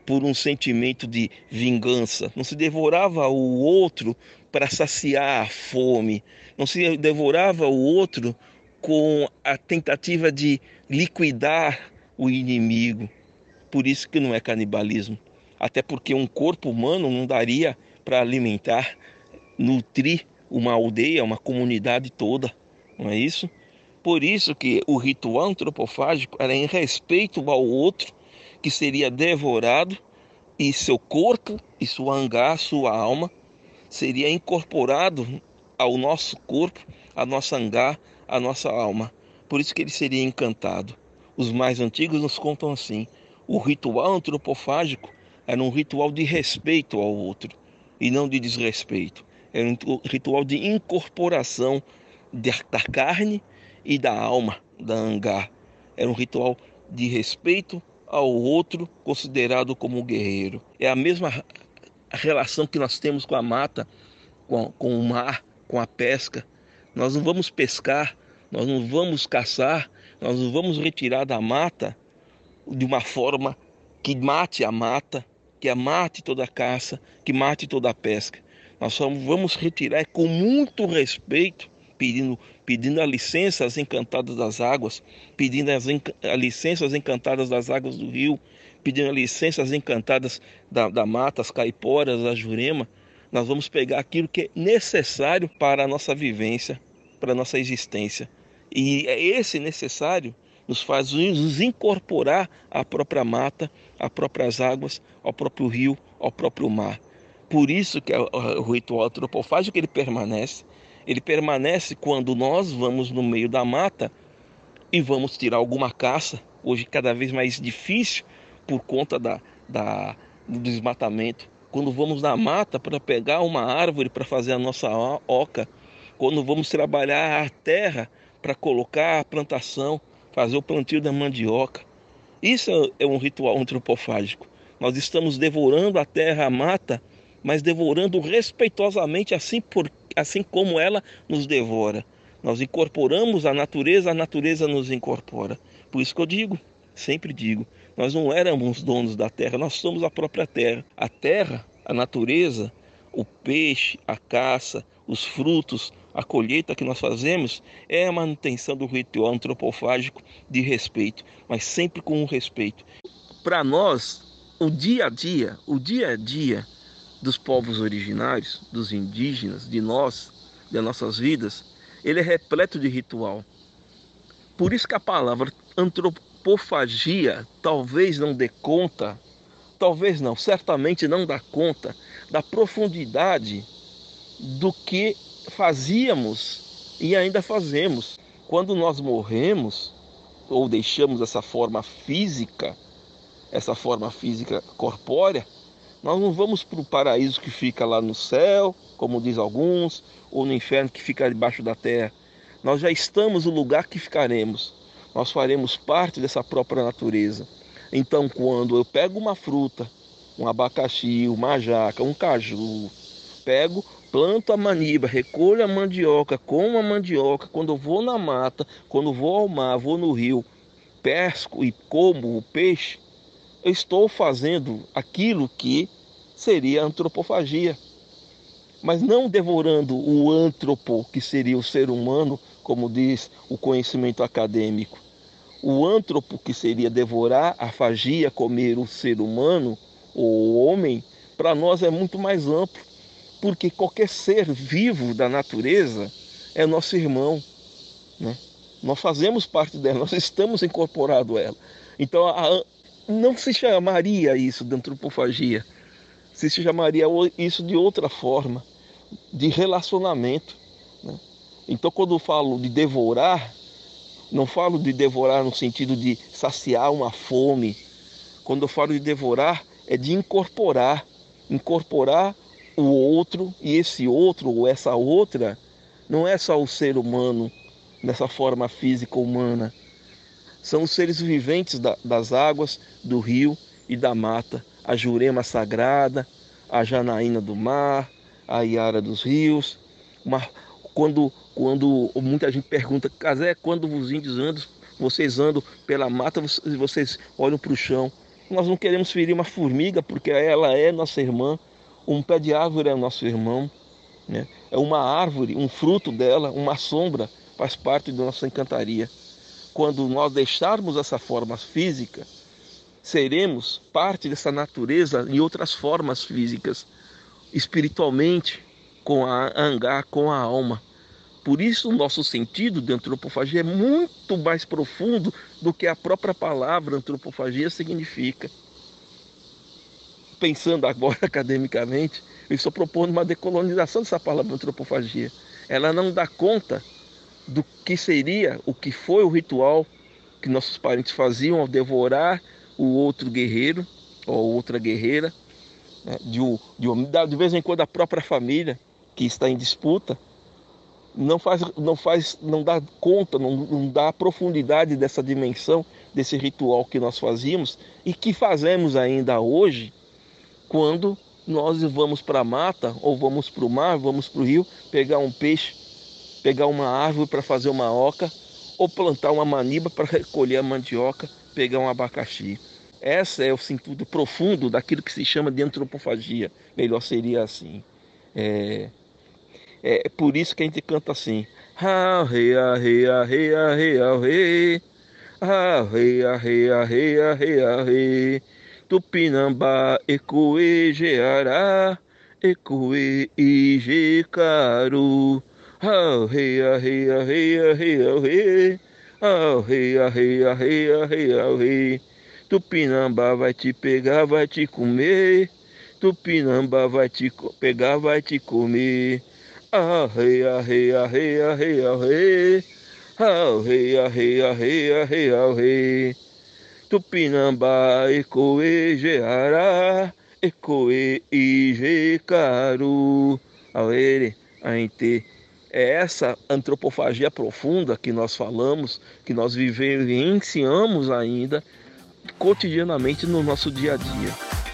por um sentimento de vingança, não se devorava o outro para saciar a fome, não se devorava o outro com a tentativa de liquidar o inimigo. Por isso que não é canibalismo. Até porque um corpo humano não daria para alimentar, nutrir uma aldeia, uma comunidade toda, não é isso? Por isso que o ritual antropofágico era em respeito ao outro que seria devorado e seu corpo e sua angá, sua alma, seria incorporado ao nosso corpo, à nossa angá, à nossa alma, Por isso que ele seria encantado. Os mais antigos nos contam assim: o ritual antropofágico era um ritual de respeito ao outro e não de desrespeito. Era um ritual de incorporação da carne e da alma da Angar. Era um ritual de respeito ao outro considerado como guerreiro. É a mesma relação que nós temos com a mata, com, com o mar, com a pesca. Nós não vamos pescar, nós não vamos caçar, nós não vamos retirar da mata de uma forma que mate a mata, que mate toda a caça, que mate toda a pesca. Nós só vamos retirar com muito respeito, pedindo, pedindo a licença às encantadas das águas, pedindo as, a licença às encantadas das águas do rio, pedindo a licença às encantadas da, da mata, as caiporas, a jurema. Nós vamos pegar aquilo que é necessário para a nossa vivência, para a nossa existência. E é esse necessário nos faz nos incorporar à própria mata, às próprias águas, ao próprio rio, ao próprio mar. Por isso que o ritual antropofágico ele permanece. Ele permanece quando nós vamos no meio da mata e vamos tirar alguma caça, hoje cada vez mais difícil por conta da, da do desmatamento. Quando vamos na mata para pegar uma árvore para fazer a nossa oca, quando vamos trabalhar a terra para colocar a plantação, fazer o plantio da mandioca. Isso é um ritual antropofágico. Nós estamos devorando a terra, a mata, mas devorando respeitosamente, assim, por, assim como ela nos devora. Nós incorporamos a natureza, a natureza nos incorpora. Por isso que eu digo, sempre digo, nós não éramos donos da terra, nós somos a própria terra. A terra, a natureza, o peixe, a caça, os frutos, a colheita que nós fazemos é a manutenção do ritual antropofágico de respeito, mas sempre com um respeito. Para nós, o dia a dia, o dia a dia dos povos originários, dos indígenas, de nós, das nossas vidas, ele é repleto de ritual. Por isso que a palavra antropofagia talvez não dê conta, talvez não, certamente não dá conta da profundidade do que fazíamos e ainda fazemos. Quando nós morremos ou deixamos essa forma física, essa forma física corpórea, nós não vamos para o paraíso que fica lá no céu, como diz alguns, ou no inferno que fica debaixo da terra. Nós já estamos no lugar que ficaremos. Nós faremos parte dessa própria natureza. Então, quando eu pego uma fruta, um abacaxi, uma jaca, um caju, pego planto a maniba, recolho a mandioca, como a mandioca, quando vou na mata, quando vou ao mar, vou no rio, pesco e como o peixe, eu estou fazendo aquilo que seria antropofagia. Mas não devorando o antropo, que seria o ser humano, como diz o conhecimento acadêmico. O antropo, que seria devorar a fagia, comer o ser humano, o homem, para nós é muito mais amplo porque qualquer ser vivo da natureza é nosso irmão. Né? Nós fazemos parte dela, nós estamos incorporados a ela. Então, a, não se chamaria isso de antropofagia, se chamaria isso de outra forma, de relacionamento. Né? Então, quando eu falo de devorar, não falo de devorar no sentido de saciar uma fome. Quando eu falo de devorar, é de incorporar incorporar o outro, e esse outro ou essa outra não é só o ser humano nessa forma física humana. São os seres viventes da, das águas, do rio e da mata, a Jurema sagrada, a Janaína do mar, a Iara dos rios. Uma, quando, quando muita gente pergunta, Casé, quando os índios andam, vocês andam pela mata, vocês olham para o chão. Nós não queremos ferir uma formiga porque ela é nossa irmã, um pé de árvore é nosso irmão, né? é uma árvore, um fruto dela, uma sombra, faz parte da nossa encantaria. Quando nós deixarmos essa forma física, seremos parte dessa natureza em outras formas físicas, espiritualmente, com a angar, com a alma. Por isso, o nosso sentido de antropofagia é muito mais profundo do que a própria palavra antropofagia significa pensando agora academicamente, eu estou propondo uma decolonização dessa palavra antropofagia. Ela não dá conta do que seria, o que foi o ritual que nossos parentes faziam ao devorar o outro guerreiro ou outra guerreira, né? de, de, de vez em quando a própria família que está em disputa não faz, não faz, não dá conta, não, não dá profundidade dessa dimensão desse ritual que nós fazíamos e que fazemos ainda hoje, quando nós vamos para a mata ou vamos para o mar, vamos para o rio pegar um peixe, pegar uma árvore para fazer uma oca ou plantar uma maniba para recolher a mandioca, pegar um abacaxi. Essa é o sentido profundo daquilo que se chama de antropofagia. Melhor seria assim. É, é por isso que a gente canta assim. Ha, re, a, re, a, re, a, re, a, re. Ha, re, a, re, a, re, a, re, a, re. Tupinambá, Ecoe, Geará, Ecoe, Ijecaru. Ah, rei, ah, rei, ah, rei, ah, rei, ah, rei. Ah, rei, ah, rei, ah, rei, ah, rei, ah, rei. Tupinambá vai te pegar, vai te comer. Tupinambá vai te pegar, vai te comer. Ah, rei, ah, rei, ah, rei, ah, rei, ah, rei. Ah, rei, ah, rei, ah, rei, ah, rei, ah, rei. Tupinambá, Ecoe, Geará, Ecoe, Ijecaru. Aere, Ainte. É essa antropofagia profunda que nós falamos, que nós vivenciamos ainda cotidianamente no nosso dia a dia.